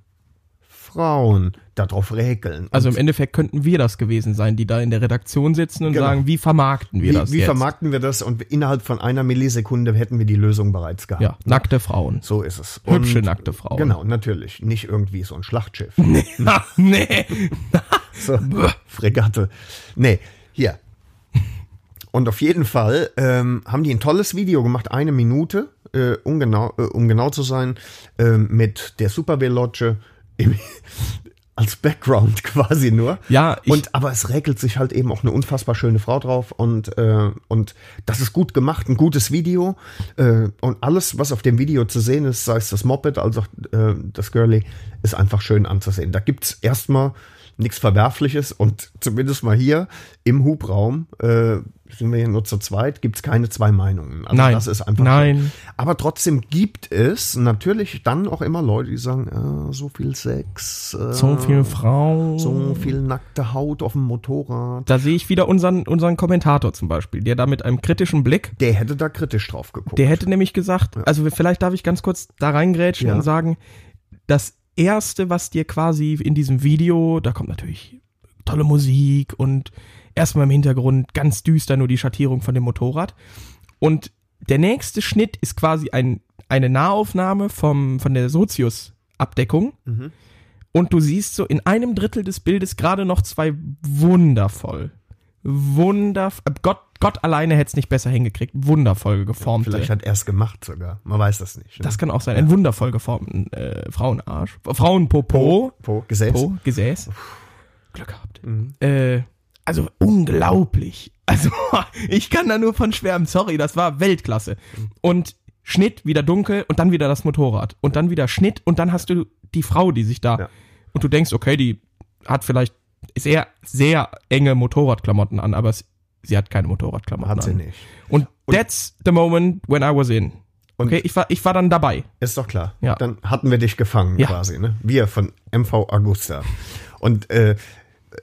Frauen darauf räkeln. also Und im Endeffekt könnten wir das gewesen sein, die da in der Redaktion sitzen und Genau. sagen, wie vermarkten wir wie, das wie jetzt? vermarkten wir das? Und innerhalb von einer Millisekunde hätten wir die Lösung bereits gehabt. ja, nackte Frauen. So ist es. Hübsche, nackte Frauen. Genau, natürlich. Nicht irgendwie so ein Schlachtschiff. Ach, nee. So, Fregatte. Nee, hier. Und auf jeden Fall ähm, haben die ein tolles Video gemacht, eine Minute, äh, ungenau, äh, um genau zu sein, ähm, mit der Super Veloce im, als Background quasi nur. Ja, ich- und aber es räkelt sich halt eben auch eine unfassbar schöne Frau drauf und äh, und das ist gut gemacht, ein gutes Video äh, und alles, was auf dem Video zu sehen ist, sei es das Moped als auch äh, das Girly, ist einfach schön anzusehen. Da gibt's erstmal nichts Verwerfliches und zumindest mal hier im Hubraum äh, sind wir hier nur zu zweit, gibt's keine zwei Meinungen. Also Nein. das ist einfach Nein. schön. Aber trotzdem gibt es natürlich dann auch immer Leute, die sagen, äh, so viel Sex, äh, So viele Frauen. so viel nackte Haut auf dem Motorrad. Da sehe ich wieder unseren, unseren Kommentator zum Beispiel, der da mit einem kritischen Blick, Der hätte da kritisch drauf geguckt. der hätte nämlich gesagt, also vielleicht darf ich ganz kurz da reingrätschen Ja. und sagen, das erste, was dir quasi in diesem Video, da kommt natürlich tolle Musik und erstmal im Hintergrund ganz düster nur die Schattierung von dem Motorrad. Und der nächste Schnitt ist quasi ein, eine Nahaufnahme vom, von der Sozius-Abdeckung. Mhm. Und du siehst so in einem Drittel des Bildes gerade noch zwei wundervoll, wundervoll, Gott, Gott alleine hätte es nicht besser hingekriegt, wundervoll geformte. Vielleicht hat er es gemacht sogar. Man weiß das nicht. Ne? das kann auch sein, einen wundervoll geformten äh, Frauenarsch. Frauenpopo. Po, Gesäß. Po, Gesäß. Glück gehabt. Mhm. Äh, also unglaublich. Also ich kann da nur von schwärmen. Sorry, das war Weltklasse. Und Schnitt, wieder dunkel und dann wieder das Motorrad. Und dann wieder Schnitt und dann hast du die Frau, die sich da. Ja. Und du denkst, okay, die hat vielleicht sehr, sehr enge Motorradklamotten an, aber sie hat keine Motorradklamotten Hat sie an. nicht. Und, that's the moment when I was in. Und- Okay, ich war, ich war dann dabei. Ist doch klar. Ja. Dann hatten wir dich gefangen Ja. quasi. Ne? Wir von MV Augusta. Und äh,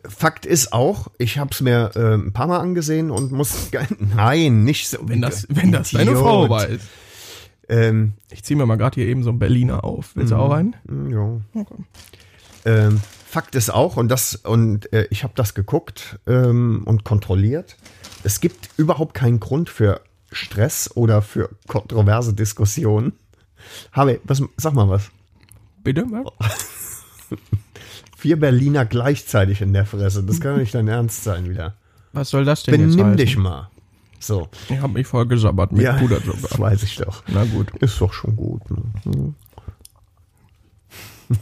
Fakt ist auch, ich habe es mir äh, ein paar Mal angesehen und muss... Nein, nicht so. Wenn das, wenn das deine. Frau war. ist. Ähm, Ich ziehe mir mal gerade hier eben so einen Berliner auf. Willst du auch rein? Mm, Ja. Ähm, Fakt ist auch, und das, und äh, ich habe das geguckt ähm, und kontrolliert, es gibt überhaupt keinen Grund für Stress oder für kontroverse Diskussionen. Habe, was, sag mal was. Bitte? Was? Vier Berliner gleichzeitig in der Fresse. Das kann doch nicht dein Ernst sein wieder. Was soll das denn jetzt Benimm dich mal. So. Ich habe mich voll gesabbert mit das Puderzucker. weiß ich doch. Na gut. Ist doch schon gut. Ne?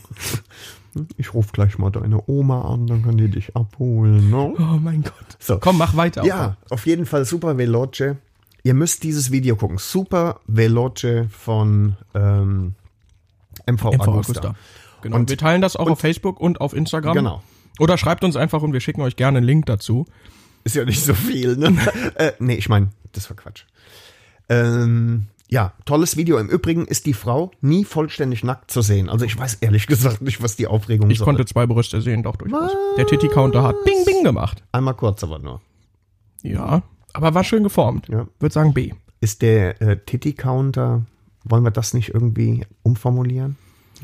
Hm. Ich rufe gleich mal deine Oma an, dann kann die dich abholen. Ne? Oh mein Gott. So. Komm, mach weiter. Ja, auf jeden Fall Super Veloce. Ihr müsst dieses Video gucken. Super Veloce von ähm, MV, MV Augusta. Augusta. Genau. Und- wir teilen das auch auf Facebook und auf Instagram. Genau. Oder schreibt uns einfach und wir schicken euch gerne einen Link dazu. Ist ja nicht so viel, ne? äh, nee, ich meine, das war Quatsch. Ähm, ja, tolles Video. Im Übrigen ist die Frau nie vollständig nackt zu sehen. Also ich weiß ehrlich gesagt nicht, was die Aufregung Ich soll. konnte zwei Brüste sehen, doch durchaus. Der Titty-Counter hat Bing Bing gemacht. Einmal kurz aber nur. Ja. Aber war schön geformt. Ja. Würde sagen B. Ist der äh, Titty-Counter, wollen wir das nicht irgendwie umformulieren?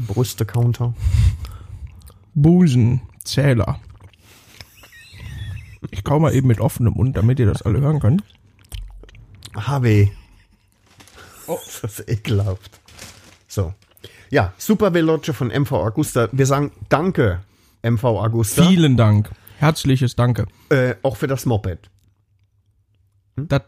Brüste-Counter? Busenzähler. Ich kau mal eben mit offenem Mund, damit ihr das alle hören könnt. HW. Oh. Das ist ekelhaft. So. Ja, Super Veloce von MV Augusta. Wir sagen Danke, MV Augusta. Vielen Dank. Herzliches Danke. Äh, auch für das Moped. Das,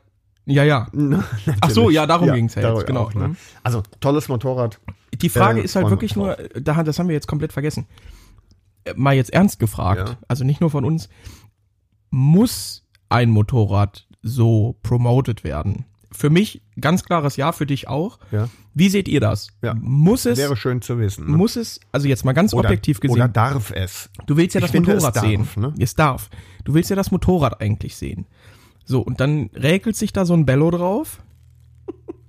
ja, ja. Ach so, ja, darum ging's ja jetzt, genau. auch, ne? Mhm. Also, tolles Motorrad. Die Frage Äh, ist halt wirklich nur, da, das haben wir jetzt komplett vergessen. Äh, Mal jetzt ernst gefragt, Ja. also nicht nur von uns, muss ein Motorrad so promoted werden? Für mich ganz klares Ja, für dich auch. Ja. Wie seht ihr das? Ja. Muss es, Wäre schön zu wissen. ne? muss es, also jetzt mal ganz oder, objektiv gesehen, Oder darf es? du willst ja das finde, es Motorrad darf, sehen. ne? Es darf. Du willst ja das Motorrad eigentlich sehen. So, und dann räkelt sich da so ein Bello drauf.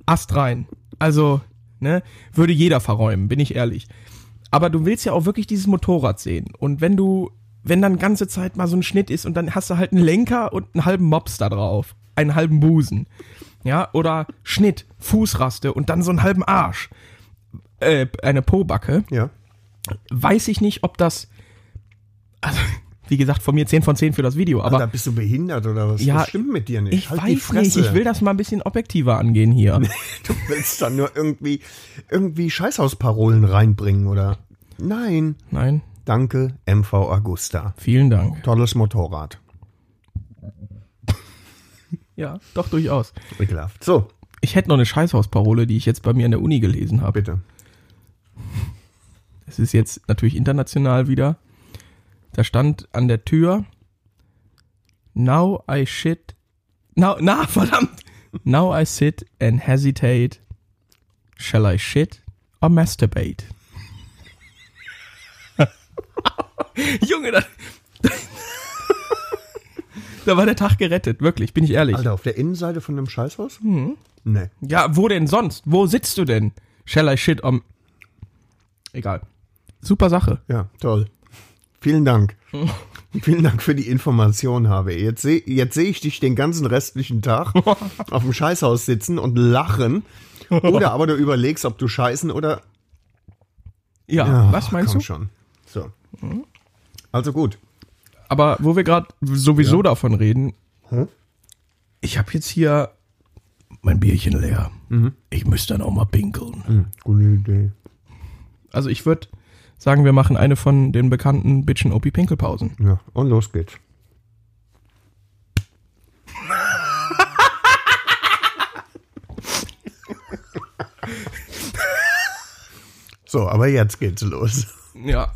Ast rein. Also, ne, würde jeder verräumen, bin ich ehrlich. Aber du willst ja auch wirklich dieses Motorrad sehen. Und wenn du, wenn dann ganze Zeit mal so ein Schnitt ist und dann hast du halt einen Lenker und einen halben Mops da drauf. Einen halben Busen. Ja, oder Schnitt, Fußraste und dann so einen halben Arsch. Äh, eine Pobacke Ja. weiß ich nicht, ob das. Also, wie gesagt, von mir 10 von 10 für das Video, aber Alter, bist du behindert oder was? Ja, was stimmt mit dir nicht? ich Halt weiß nicht, ich will das mal ein bisschen objektiver angehen hier. Du willst da nur irgendwie, irgendwie Scheißhausparolen reinbringen, oder? Nein. Nein, Danke, MV Augusta. vielen Dank. Tolles Motorrad. Ja, doch durchaus. Ekelhaft. So, Ich hätte noch eine Scheißhausparole, die ich jetzt bei mir an der Uni gelesen habe. bitte. Es ist jetzt natürlich international wieder. Da stand an der Tür Now I shit. Now, na, verdammt. Now I sit and hesitate. Shall I shit or masturbate? Junge, da, da war der Tag gerettet, wirklich, bin ich ehrlich. Alter, auf der Innenseite von einem Scheißhaus? Nee. Ja, wo denn sonst? Wo sitzt du denn? Shall I shit on. Egal. Super Sache. Ja, toll. Vielen Dank. Vielen Dank für die Information, habe. Jetzt sehe jetzt seh ich dich den ganzen restlichen Tag auf dem Scheißhaus sitzen und lachen. Oder aber du überlegst, ob du scheißen oder. Ja, Ja, was meinst komm du? schon. So. Also gut. Aber wo wir gerade sowieso davon reden, Hm? ich habe jetzt hier mein Bierchen leer. Mhm. Ich müsste dann auch mal pinkeln. Hm, gute Idee. Also ich würde sagen, wir machen eine von den bekannten Bitchen OP Pinkelpausen. Ja, und los geht's. so, aber jetzt geht's los. Ja.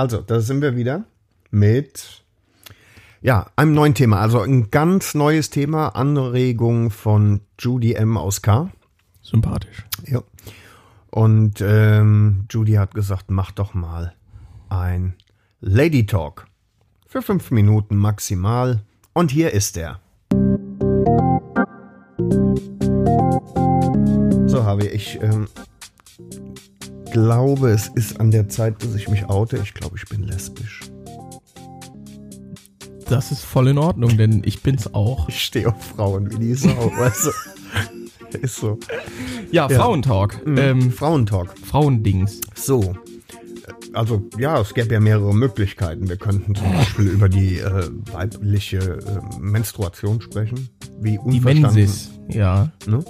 Also, da sind wir wieder mit ja, einem neuen Thema. Also ein ganz neues Thema, Anregung von Judy M aus K. Sympathisch. Ja. Und ähm, Judy hat gesagt, mach doch mal ein Lady Talk. Für fünf Minuten maximal. Und hier ist er. So habe ich, ähm, glaube, es ist an der Zeit, dass ich mich oute. Ich glaube, ich bin lesbisch. Das ist voll in Ordnung, denn ich bin's auch. Ich stehe auf Frauen wie die Sau, du? Ist so. Ja, Frauentalk. Ähm, Frauentalk. Frauendings. So. Also ja, es gäbe ja mehrere Möglichkeiten. Wir könnten zum Beispiel über die äh, weibliche äh, Menstruation sprechen. Wie Die unverstanden. Mensis. Ja. Ne?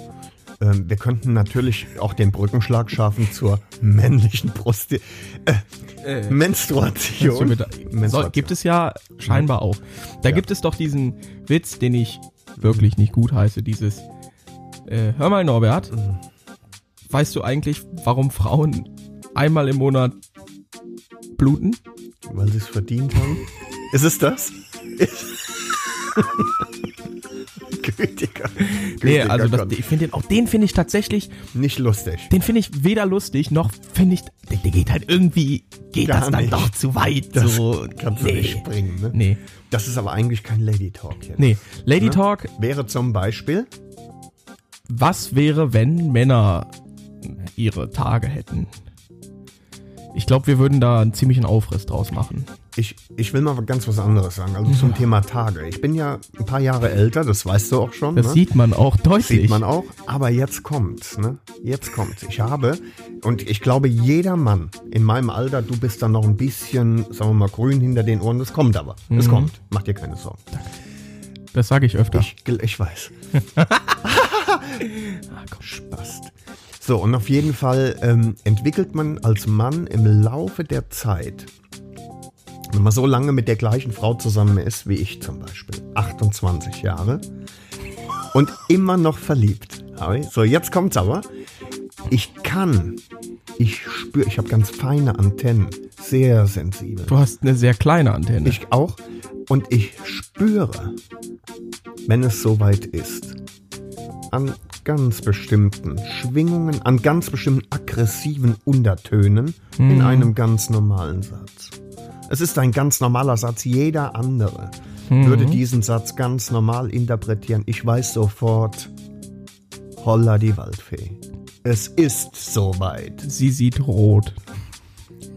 Ähm, wir könnten natürlich auch den Brückenschlag schaffen zur männlichen Prosti äh, Äh, Menstruation. Mit- Menstruation. so, gibt es ja scheinbar auch. Da gibt es doch diesen Witz, den ich wirklich nicht gut heiße, dieses äh, Hör mal Norbert, weißt du eigentlich, warum Frauen einmal im Monat bluten? Weil sie es verdient haben. Ist es das? Gütiger. Nee, also das, ich finde den, auch den finde ich tatsächlich, nicht lustig. den finde ich weder lustig, noch finde ich, der, der geht halt irgendwie, geht Gar das dann nicht. doch zu weit. Das so, kannst du nee. nicht bringen, ne? Nee, Das ist aber eigentlich kein Lady Talk jetzt. nee. Lady Ne? Talk, Wäre zum Beispiel, was wäre, wenn Männer ihre Tage hätten? Ich glaube, wir würden da einen ziemlichen Aufriss draus machen. ich, ich will mal ganz was anderes sagen. Also zum Thema Tage. Ich bin ja ein paar Jahre älter, das weißt du auch schon. Das ne? sieht man auch deutlich. Sieht man auch. Aber jetzt kommt's, ne? Jetzt kommt's. Ich habe, und ich glaube, jeder Mann in meinem Alter, du bist dann noch ein bisschen, sagen wir mal, grün hinter den Ohren. Das kommt aber. Es Mhm. kommt. Mach dir keine Sorgen. Das sage ich öfter. Ich, ich weiß. Spast. So, und auf jeden Fall ähm, entwickelt man als Mann im Laufe der Zeit, wenn man so lange mit der gleichen Frau zusammen ist, wie ich zum Beispiel, 28 Jahre, und immer noch verliebt. So, jetzt kommt's aber. Ich kann, ich spüre, ich habe ganz feine Antennen, sehr sensibel. Du hast eine sehr kleine Antenne. Ich auch. Und ich spüre, wenn es soweit ist, an ganz bestimmten Schwingungen, an ganz bestimmten aggressiven Untertönen in einem ganz normalen Satz. Es ist ein ganz normaler Satz. Jeder andere würde diesen Satz ganz normal interpretieren. Ich weiß sofort, holla die Waldfee. Es ist soweit. Sie sieht rot.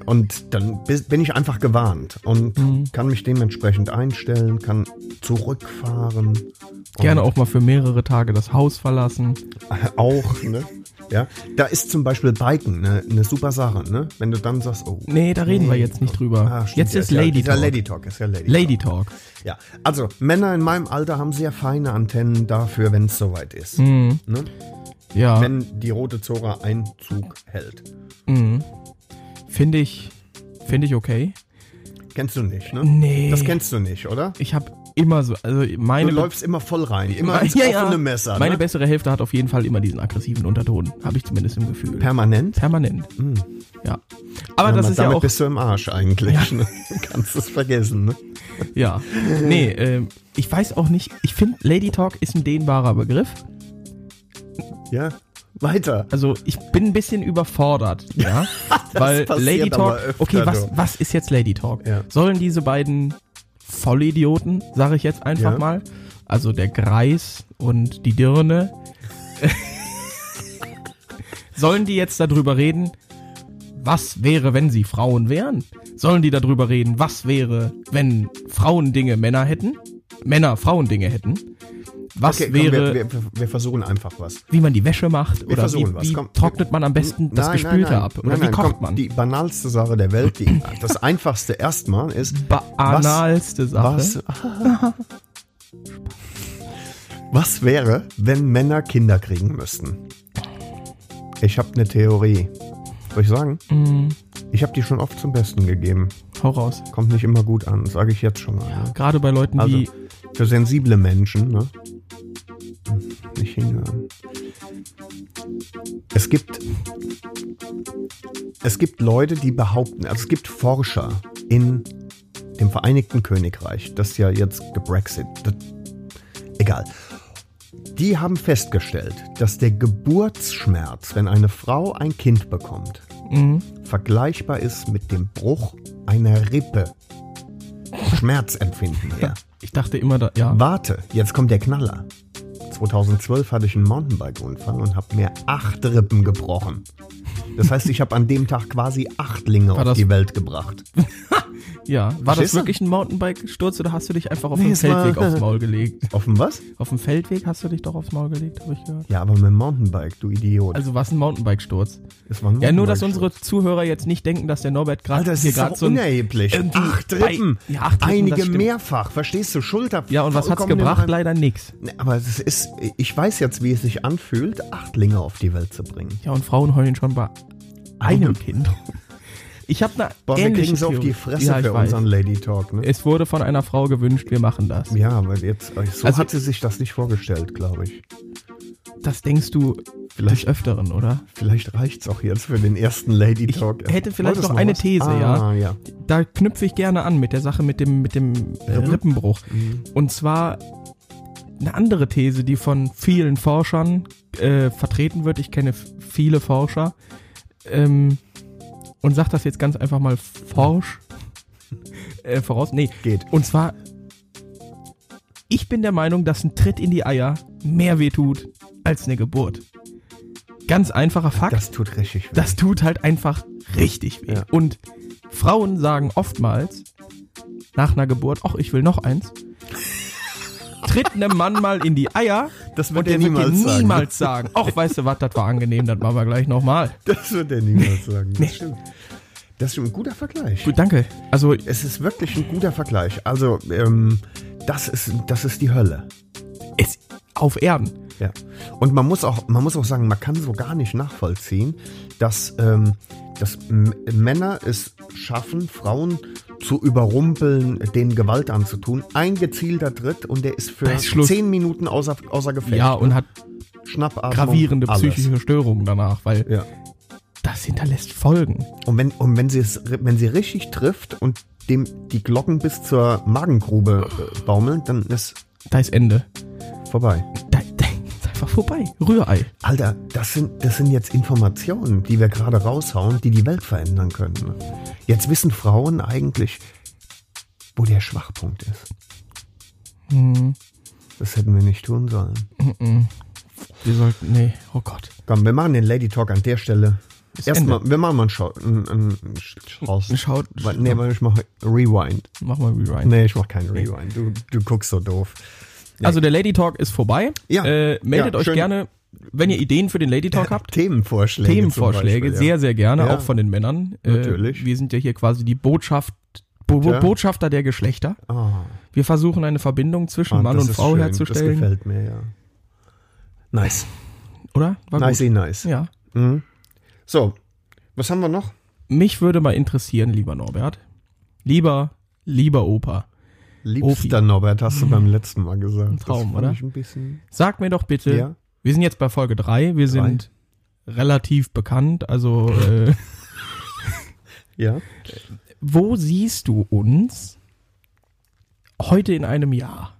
Und dann bi- bin ich einfach gewarnt und kann mich dementsprechend einstellen, kann zurückfahren. Gerne auch mal für mehrere Tage das Haus verlassen. Auch, ne? Ja, da ist zum Beispiel Biken ne, eine super Sache, ne? Wenn du dann sagst, oh. Nee, da reden wir jetzt nicht drüber. Ah, stimmt, jetzt ist ja, Lady Talk. Lady Talk ist ja Lady, Lady Talk. Talk. Ja, also Männer in meinem Alter haben sehr feine Antennen dafür, wenn es soweit ist. Mhm. Ne? Ja, Wenn die rote Zora Einzug hält. Finde ich, finde ich okay. Kennst du nicht, ne? Nee. Das kennst du nicht, oder? Ich habe immer so, also meine Du läufst immer voll rein, immer Meine- ins offene Messer. Meine ne? bessere Hälfte hat auf jeden Fall immer diesen aggressiven Unterton, habe ich zumindest im Gefühl. Permanent? Permanent. Ja. Aber das Damit- ist ja damit auch bist du im Arsch eigentlich. Ne? Kannst es vergessen. Ne? ja. Nee, ähm, ich weiß auch nicht, ich finde Lady Talk ist ein dehnbarer Begriff. Ja, weiter. Also ich bin ein bisschen überfordert, ja, weil Lady Talk, öfter, okay, was, was ist jetzt Lady Talk? Ja. Sollen diese beiden Vollidioten, sage ich jetzt einfach Ja. mal, also der Greis und die Dirne, sollen die jetzt darüber reden, was wäre, wenn sie Frauen wären? Sollen die darüber reden, was wäre, wenn Frauen Dinge Männer hätten? Männer Frauen Dinge hätten? Was Okay, komm, wäre, wir, wir, wir versuchen einfach was. wie man die Wäsche macht Wir oder wie, versuchen was. wie Komm, trocknet man am besten das Nein, Gespülte nein, nein. ab oder wie kocht komm, man? Die banalste Sache der Welt, die, das einfachste erstmal ist, Banalste Sache. was, was wäre, wenn Männer Kinder kriegen müssten? Ich habe eine Theorie. Soll ich sagen? Mhm. Ich habe die schon oft zum Besten gegeben. Hau raus. Kommt nicht immer gut an, sage ich jetzt schon mal. ne? Gerade bei Leuten, Also, die für sensible Menschen, ne? Hinhören. Es gibt, es gibt Leute, die behaupten, also es gibt Forscher in dem Vereinigten Königreich, das ja jetzt gebrexit, das, egal. Die haben festgestellt, dass der Geburtsschmerz, wenn eine Frau ein Kind bekommt, Mhm. vergleichbar ist mit dem Bruch einer Rippe. Schmerzempfinden her. ich dachte immer da, ja. Warte, jetzt kommt der Knaller. 2012 hatte ich einen Mountainbike-Unfall und habe mir acht Rippen gebrochen. Das heißt, ich habe an dem Tag quasi Achtlinge War auf das- die Welt gebracht. Ja, war das Verstehst du? wirklich ein Mountainbike-Sturz oder hast du dich einfach auf Nee, dem es war- Feldweg aufs Maul gelegt? Auf dem was? Auf dem Feldweg hast du dich doch aufs Maul gelegt, habe ich gehört. Ja, aber mit dem Mountainbike, du Idiot. Also was ein Mountainbike-Sturz? das war ein Ja, nur dass unsere Zuhörer jetzt nicht denken, dass der Norbert gerade das hier gerade so ein unerheblich. Acht Rippen. Ja, acht Rippen, das Einige mehrfach. Verstehst du? Schulter. Ja, und was hat's gebracht? Leider. Nee, Aber es ist, ich weiß jetzt, wie es sich anfühlt, Achtlinge auf die Welt zu bringen. Ja, und Frauen heulen schon bei einem Kind. Ich habe eine Boah, wir ähnliche kriegen so auf die Fresse ja, ich für weiß. unseren Lady Talk, ne? Es wurde von einer Frau gewünscht, wir machen das. Ja, aber jetzt, so Also- hat sie sich das nicht vorgestellt, glaube ich. Das denkst du Vielleicht- des Öfteren, oder? Vielleicht reicht's auch jetzt für den ersten Lady Ich Talk. hätte vielleicht Wolltest noch eine was? These, ah, ja. Da knüpfe ich gerne an mit der Sache mit dem, mit dem äh, Rippenbruch. Und zwar eine andere These, die von vielen Forschern äh, vertreten wird. Ich kenne viele Forscher. Ähm, und sag das jetzt ganz einfach mal forsch äh, voraus. Nee, Geht. und zwar, ich bin der Meinung, dass ein Tritt in die Eier mehr wehtut als eine Geburt. Ganz einfacher Fakt. Das tut richtig weh. Das tut halt einfach richtig weh. Ja. Und Frauen sagen oftmals nach einer Geburt, ach, ich will noch eins. Tritt einem Mann mal in die Eier Das und wird der er wird dir niemals sagen. niemals sagen, ach, weißt du was, das war angenehm, das machen wir gleich nochmal. Das wird er niemals sagen. Das stimmt. Das ist ein guter Vergleich. Gut, danke. Also, Es ist wirklich ein guter Vergleich. Also, ähm, das ist, das ist die Hölle. es auf Erden. Ja. Und man muss auch, man muss auch sagen, man kann so gar nicht nachvollziehen, dass, ähm, dass M Männer es schaffen, Frauen zu überrumpeln, denen Gewalt anzutun. Ein gezielter Tritt und der ist für ist zehn Minuten außer, außer Gefecht. Ja, und hat Schnappatmung. gravierende alles. psychische Störungen danach, weil Ja. das hinterlässt Folgen. Und wenn, und wenn sie es, wenn sie richtig trifft und dem die Glocken bis zur Magengrube äh, baumeln, dann ist Da ist Ende. vorbei. Da, einfach vorbei. Rührei. Alter, das sind, das sind jetzt Informationen, die wir gerade raushauen, die die Welt verändern können. ne? Jetzt wissen Frauen eigentlich, wo der Schwachpunkt ist. Hm, Das hätten wir nicht tun sollen. wir sollten, nee, oh Gott. Komm, wir machen den Lady Talk an der Stelle. Erstmal, wir machen mal einen Schau. Ein, ein, ein Schaus. Schaut, Nee, ich mache Rewind. mach mal Rewind. Nee, ich mache keinen Rewind. Du, du guckst so doof. Also der Lady Talk ist vorbei. Ja. Äh, meldet Ja, euch schön. gerne, wenn ihr Ideen für den Lady Talk habt. Themenvorschläge. Themenvorschläge, Beispiel, sehr, sehr gerne, Ja. auch von den Männern. Äh, Natürlich. wir sind ja hier quasi die Botschaft, Bo Ja. Botschafter der Geschlechter. Ja. Ah, Wir versuchen eine Verbindung zwischen ah, Mann und Frau schön. herzustellen. Das gefällt mir, ja. Nice. Oder? War Nice, nice. Ja. Mhm. So, was haben wir noch? Mich würde mal interessieren, lieber Norbert. Lieber, lieber Opa. Liebster Norbert, hast du beim letzten Mal gesagt. Ein Traum, oder? Sag mir doch bitte, Ja. wir sind jetzt bei Folge 3, wir sind relativ bekannt, also äh, Ja. wo siehst du uns heute in einem Jahr?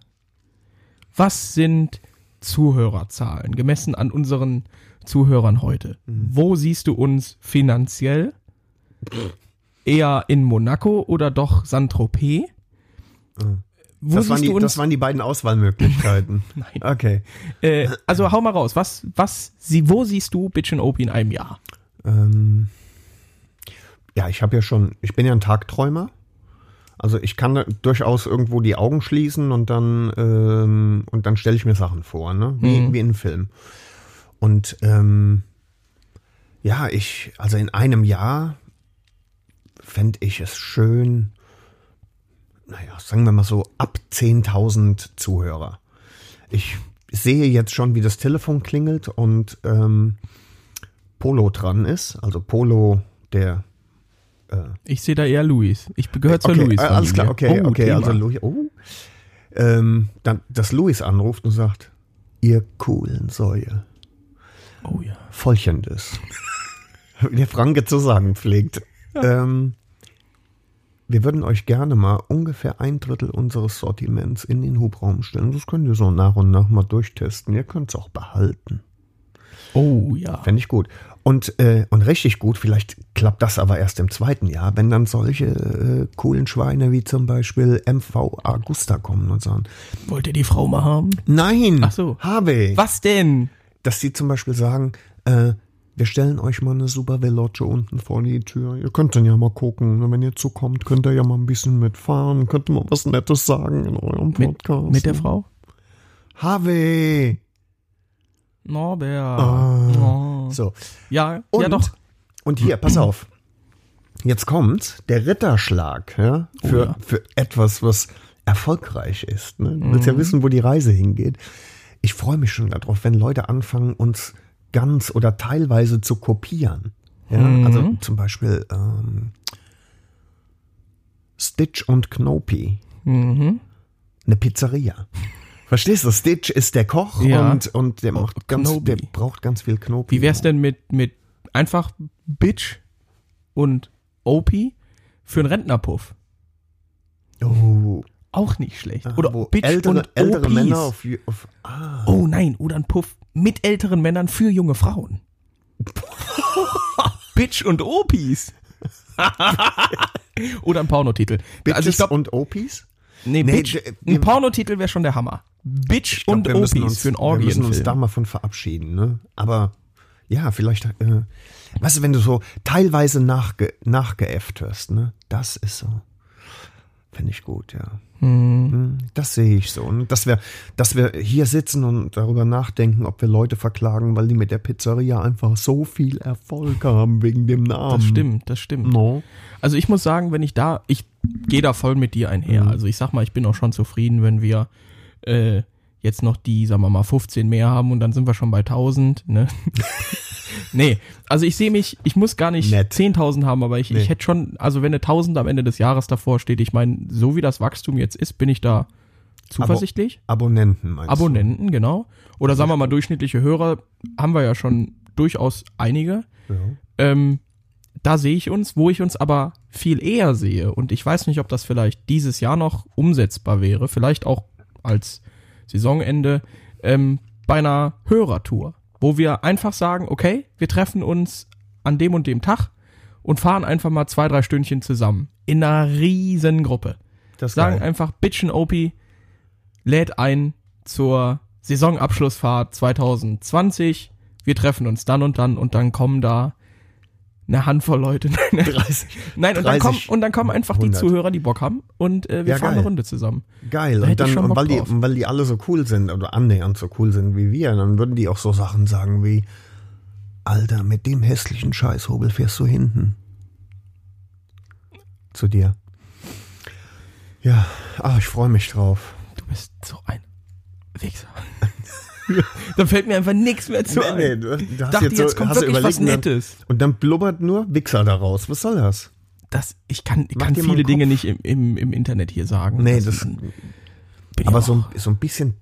Was sind Zuhörerzahlen gemessen an unseren Zuhörern heute? Mhm. Wo siehst du uns finanziell? Eher in Monaco oder doch Saint-Tropez? Wo Das waren, die, das waren die beiden Auswahlmöglichkeiten. Nein. Okay. Äh, also hau mal raus. Was, was, sie, wo siehst du Bitchin' Opie in einem Jahr? Ähm, ja, ich habe ja schon, ich bin ja ein Tagträumer. Also ich kann durchaus irgendwo die Augen schließen und dann ähm, und dann stelle ich mir Sachen vor, ne? Wie, Mhm. wie in einem Film. Und ähm, ja, ich, also in einem Jahr fände ich es schön, naja, sagen wir mal so, ab 10.000 Zuhörer. Ich sehe jetzt schon, wie das Telefon klingelt und ähm, Polo dran ist. Also Polo, der. Ich sehe da eher Luis. Ich gehöre okay, Luis. äh, alles klar, okay, Oh, okay. Thema. Also Louis, oh. Ähm, dann, dass Louis anruft und sagt, ihr coolen Säue, oh ja. folgendes. Wie der Franke zu sagen pflegt. Ähm, wir würden euch gerne mal ungefähr ein Drittel unseres Sortiments in den Hubraum stellen. Das könnt ihr so nach und nach mal durchtesten. Ihr könnt es auch behalten. Oh ja. Fände ich gut. Und, äh, und richtig gut, vielleicht klappt das aber erst im zweiten Jahr, wenn dann solche äh, coolen Schweine wie zum Beispiel MV Augusta kommen und sagen, Wollt ihr die Frau mal haben? nein, Ach so. habe ich. Was denn? Dass sie zum Beispiel sagen, äh, wir stellen euch mal eine super Veloce unten vor die Tür. Ihr könnt dann ja mal gucken. Wenn ihr zukommt, könnt ihr ja mal ein bisschen mitfahren. Könnt ihr mal was Nettes sagen in eurem Mit, Podcast. mit der Frau? Harvey. Norbert. Ah. Oh. So. Ja, Und, ja doch. Und hier, pass auf. Jetzt kommt der Ritterschlag ja, für, Oh ja. für etwas, was erfolgreich ist. Ne? Du willst ja wissen, wo die Reise hingeht. Ich freue mich schon darauf, wenn Leute anfangen, uns ganz oder teilweise zu kopieren. Ja? Also zum Beispiel ähm, Stitch und Knopi, Mhm. eine Pizzeria. Verstehst du? Stitch ist der Koch Ja. und, und der, macht ganz, Knobi. der braucht ganz viel Knopi. Wie wär's denn mit, mit einfach Bitch und OP für einen Rentnerpuff? Oh, Auch nicht schlecht. Oder Wo Bitch ältere, und ältere OPs. Männer auf, auf ah, Oh nein, oder ein Puff mit älteren Männern für junge Frauen. Bitch und Opis. oder ein Pornotitel. Bitches also ich glaube, und Opis? nee, nee, Bitch, ein Pornotitel wäre schon der Hammer. Bitch glaub, und wir Opis uns, für einen Wir müssen uns Orgienfilm. da mal von verabschieden, ne? Aber ja, vielleicht, äh, weißt du, wenn du so teilweise nachge, nachgeäfft wirst, ne? Das ist so. Finde ich gut, ja. Hm, Das sehe ich so. Und dass wir, dass wir hier sitzen und darüber nachdenken, ob wir Leute verklagen, weil die mit der Pizzeria einfach so viel Erfolg haben wegen dem Namen. Das stimmt, das stimmt. No. Also ich muss sagen, wenn ich da, ich gehe da voll mit dir einher. Also ich sag mal, ich bin auch schon zufrieden, wenn wir äh, jetzt noch die, sagen wir mal, 15 mehr haben und dann sind wir schon bei 1000. Ne? nee, also ich sehe mich, ich muss gar nicht Nett. 10.000 haben, aber ich, Nee. ich hätte schon, also wenn eine 1000 am Ende des Jahres davor steht, ich meine, so wie das Wachstum jetzt ist, bin ich da zuversichtlich. Abonnenten meinst Abonnenten, genau. Oder sagen wir mal, durchschnittliche Hörer haben wir ja schon durchaus einige. Ja. Ähm, da sehe ich uns, wo ich uns aber viel eher sehe. Und ich weiß nicht, ob das vielleicht dieses Jahr noch umsetzbar wäre. Vielleicht auch als Saisonende ähm, bei einer Hörertour, wo wir einfach sagen, okay, wir treffen uns an dem und dem Tag und fahren einfach mal zwei, drei Stündchen zusammen. In einer riesen Gruppe. Das Sagen geil. einfach, Bitchen Opie lädt ein zur Saisonabschlussfahrt 2020. Wir treffen uns dann und dann und dann kommen da eine Handvoll Leute. 30. Nein, und dann 30, kommen, und dann kommen einfach die 100. Zuhörer, die Bock haben und äh, wir Ja, fahren geil. eine Runde zusammen. Geil. Da Und, dann, und weil, die, weil die alle so cool sind oder annähernd so cool sind wie wir, dann würden die auch so Sachen sagen wie, Alter, mit dem hässlichen Scheißhobel fährst du hinten. Zu dir. Ja, ach, ich freue mich drauf. Du bist so ein Wichser. da fällt mir einfach nichts mehr zu ein. du, du hast Dachte, jetzt, so- kommt hast du wirklich was dann- Nettes. Und dann blubbert nur Wichser daraus. Was soll das? Das, ich kann, ich Mach kann viele Dinge nicht im, im, im Internet hier sagen. Nee, das, ich aber auch- so, ein- so ein bisschen,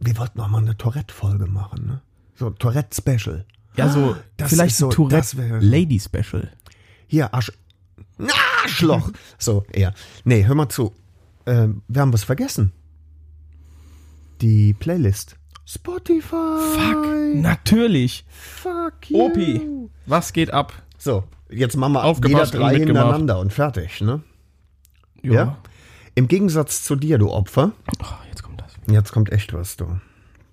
wir wollten noch mal eine Tourette-Folge machen, ne? So Tourette-Special. ja, so, das vielleicht so- ein das wäre Tourette so- Lady Special. Hier, Arsch. Arschloch. so, eher. Nee, hör mal zu. Ähm, wir haben was vergessen. Die Playlist. Spotify. Fuck, natürlich. Fuck you. Opi, was geht ab? So, jetzt machen wir jeder drei hintereinander und fertig, ne? Ja. Im Gegensatz zu dir, du Opfer. Oh, jetzt kommt das. Jetzt kommt echt was, du.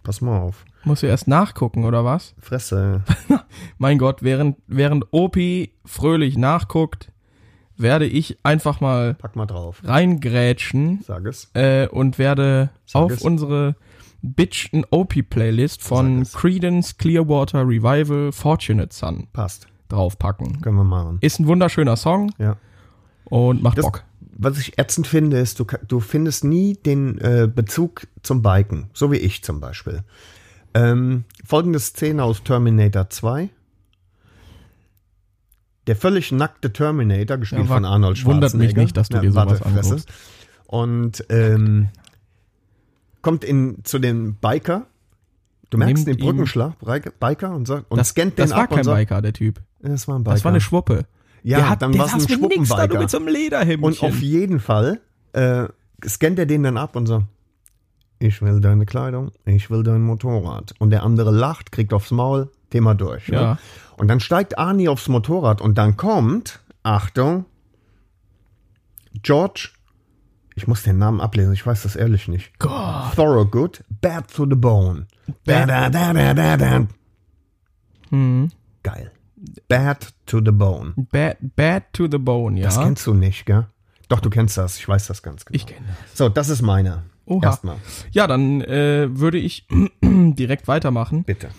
Pass mal auf. Musst du erst nachgucken, oder was? Fresse. Mein Gott, während, während Opi fröhlich nachguckt, werde ich einfach mal Pack mal drauf. reingrätschen Sag es. äh, und werde Sag auf es. unsere Bitch and Opie Playlist von Sag es. Creedence Clearwater Revival Fortunate Son Passt. draufpacken. Können wir machen. Ist ein wunderschöner Song Ja. und macht Das, Bock. was ich ätzend finde, ist, du, ka- du findest nie den äh, Bezug zum Biken. So wie ich zum Beispiel. Ähm, folgende Szene aus Terminator 2. Der völlig nackte Terminator, gespielt Ja, wa- von Arnold Schwarzenegger. wundert mich nicht, dass du dir sowas Fresse. anguckst. Und ähm, kommt in, zu den Biker. Du merkst Nimmt den Brückenschlag, Biker- und, sagt, und Das, scannt den das war ab kein und sagt, Biker, der Typ. das war ein Biker. Das war eine Schwuppe. ja, der hat, dann war es ein nix da, Schwuppenbiker. mit so einem Lederhemdchen. Und auf jeden Fall äh, scannt er den dann ab und sagt, ich will deine Kleidung, ich will dein Motorrad. Und der andere lacht, kriegt aufs Maul, Thema durch. Ja. Ne? Und dann steigt Arnie aufs Motorrad und dann kommt, Achtung, George, ich muss den Namen ablesen, ich weiß das ehrlich nicht. Gott. Thorogood, Bad to the Bone. Da, da, da, da, da, da. Hm. Geil. Bad to the Bone. Bad, bad to the bone, ja. Das kennst du nicht, gell? Doch, du kennst das, ich weiß das ganz genau. ich kenne das. So, das ist meine. Oha. Erstmal, Ja, dann äh, würde ich direkt weitermachen. bitte.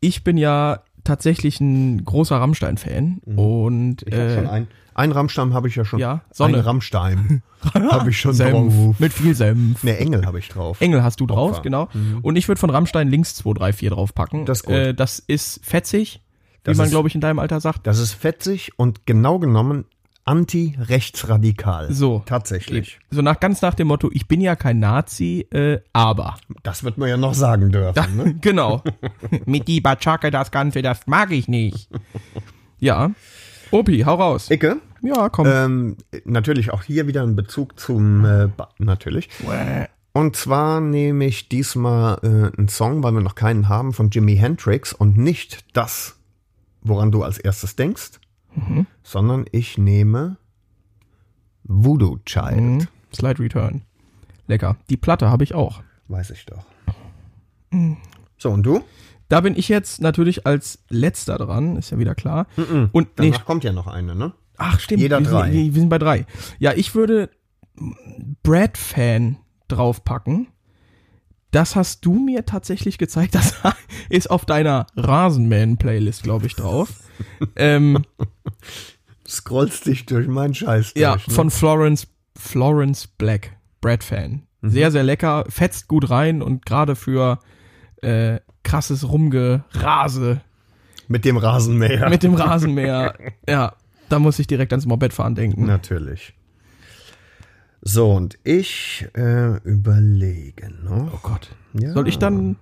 Ich bin ja tatsächlich ein großer Rammstein-Fan und Ich hab schon äh, ein, ein Rammstein habe ich ja schon. Ja, Sonne. Ein Rammstein habe ich schon Senf, drauf. mit viel Senf. Ne, Engel habe ich drauf. Engel hast du drauf, Opfer. genau. Und ich würde von Rammstein links 234 draufpacken. Das ist gut. Äh, das ist fetzig, Das wie man, glaube ich, in deinem Alter sagt. Das ist fetzig und genau genommen anti-rechtsradikal. So. Tatsächlich. So nach ganz nach dem Motto, ich bin ja kein Nazi, äh, aber. Das wird man ja noch sagen dürfen. Ne? genau. Mit die Batschake das Ganze, das mag ich nicht. Ja. Opi, hau raus. Icke, Ja, komm. ähm, natürlich auch hier wieder ein Bezug zum, äh, natürlich. Und zwar nehme ich diesmal äh, einen Song, weil wir noch keinen haben, von Jimi Hendrix und nicht das, woran du als erstes denkst, sondern ich nehme Voodoo Child. Mhm. Slide Return. Lecker. Die Platte habe ich auch. Weiß ich doch. Mhm. So, und du? Da bin ich jetzt natürlich als letzter dran, ist ja wieder klar. Und nee, Danach kommt ja noch eine, ne? ach stimmt, jeder wir, drei. Sind, wir sind bei drei. Ja, ich würde Brad-Fan draufpacken. Das hast du mir tatsächlich gezeigt. Das ist auf deiner Rasenman-Playlist, glaube ich, drauf. Ähm, Scrollst dich durch meinen Scheiß ja, ne? von Florence, Florence Black, Brad-Fan. Mhm. Sehr, sehr lecker, fetzt gut rein und gerade für äh, krasses Rumgerase Mit dem Rasenmäher. mit dem Rasenmäher. ja, da muss ich direkt ans Mopedfahren denken. Natürlich. So, und ich äh, überlege noch. Oh Gott. Ja. Soll ich dann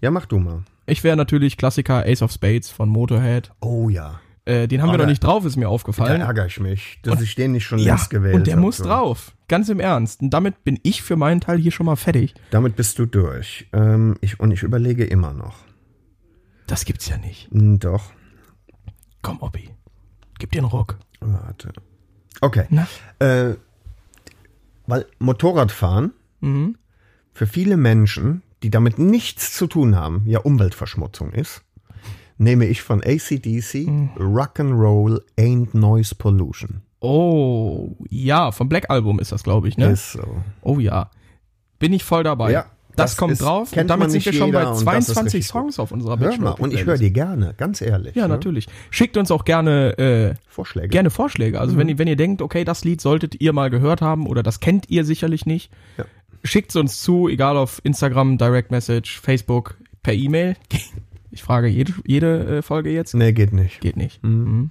Ja, mach du mal. Ich wäre natürlich Klassiker Ace of Spades von Motorhead. Oh ja. Äh, den haben Oh, wir noch da- nicht drauf, ist mir Da aufgefallen. ärgere ich mich, dass Und- ich den nicht schon ja, längst gewählt und der hab, muss so. drauf. Ganz im Ernst. Und damit bin ich für meinen Teil hier schon mal fertig. Damit bist du durch. Ähm, ich, und ich überlege immer noch. Das gibt's ja nicht. Hm, doch. Komm, Oppi. Gib dir einen Ruck. Warte. Okay. Äh, weil Motorradfahren Mhm. für viele Menschen, die damit nichts zu tun haben, ja Umweltverschmutzung ist, nehme ich von ACDC Mhm. Rock'n'Roll Ain't Noise Pollution. Oh, ja, vom Black Album ist das, glaube ich, ne? Ist so. Oh ja. Bin ich voll dabei. Ja, das, das kommt ist- drauf. Und damit sind wir schon bei jeder und das ist 22 richtig Songs auf unserer mal, und ich höre die gerne, ganz ehrlich. Ja, ne? natürlich. Schickt uns auch gerne äh, Vorschläge. gerne Vorschläge. Also Mhm. wenn, ihr, wenn ihr denkt, okay, das Lied solltet ihr mal gehört haben oder das kennt ihr sicherlich nicht, Ja. Schickt es uns zu, egal auf Instagram, Direct Message, Facebook, per E-Mail. Ich frage jede, jede äh, Folge jetzt. Nee, geht nicht. Geht nicht. Mhm.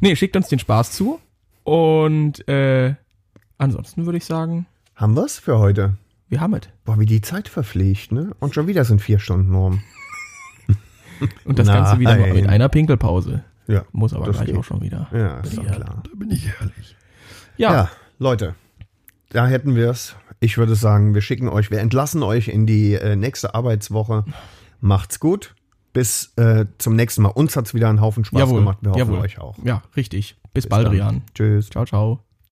Nee, schickt uns den Spaß zu. Und äh, ansonsten würde ich sagen, Haben wir's für heute? wir haben es. Boah, wie die Zeit verfliegt, ne? Und schon wieder sind vier Stunden rum. Und das Ganze wieder mal mit Nein. einer Pinkelpause. Ja. Muss aber gleich geht. auch schon wieder. Ja, ist doch klar. Da bin ich ehrlich. Ja, Ja, Leute, da hätten wir's. Ich würde sagen, wir schicken euch, wir entlassen euch in die äh, nächste Arbeitswoche. Macht's gut. Bis äh, zum nächsten Mal. Uns hat's wieder einen Haufen Spaß jawohl. gemacht. Wir hoffen jawohl. euch auch. Ja, richtig. Bis, Bis bald. Rian. Tschüss. Ciao, ciao.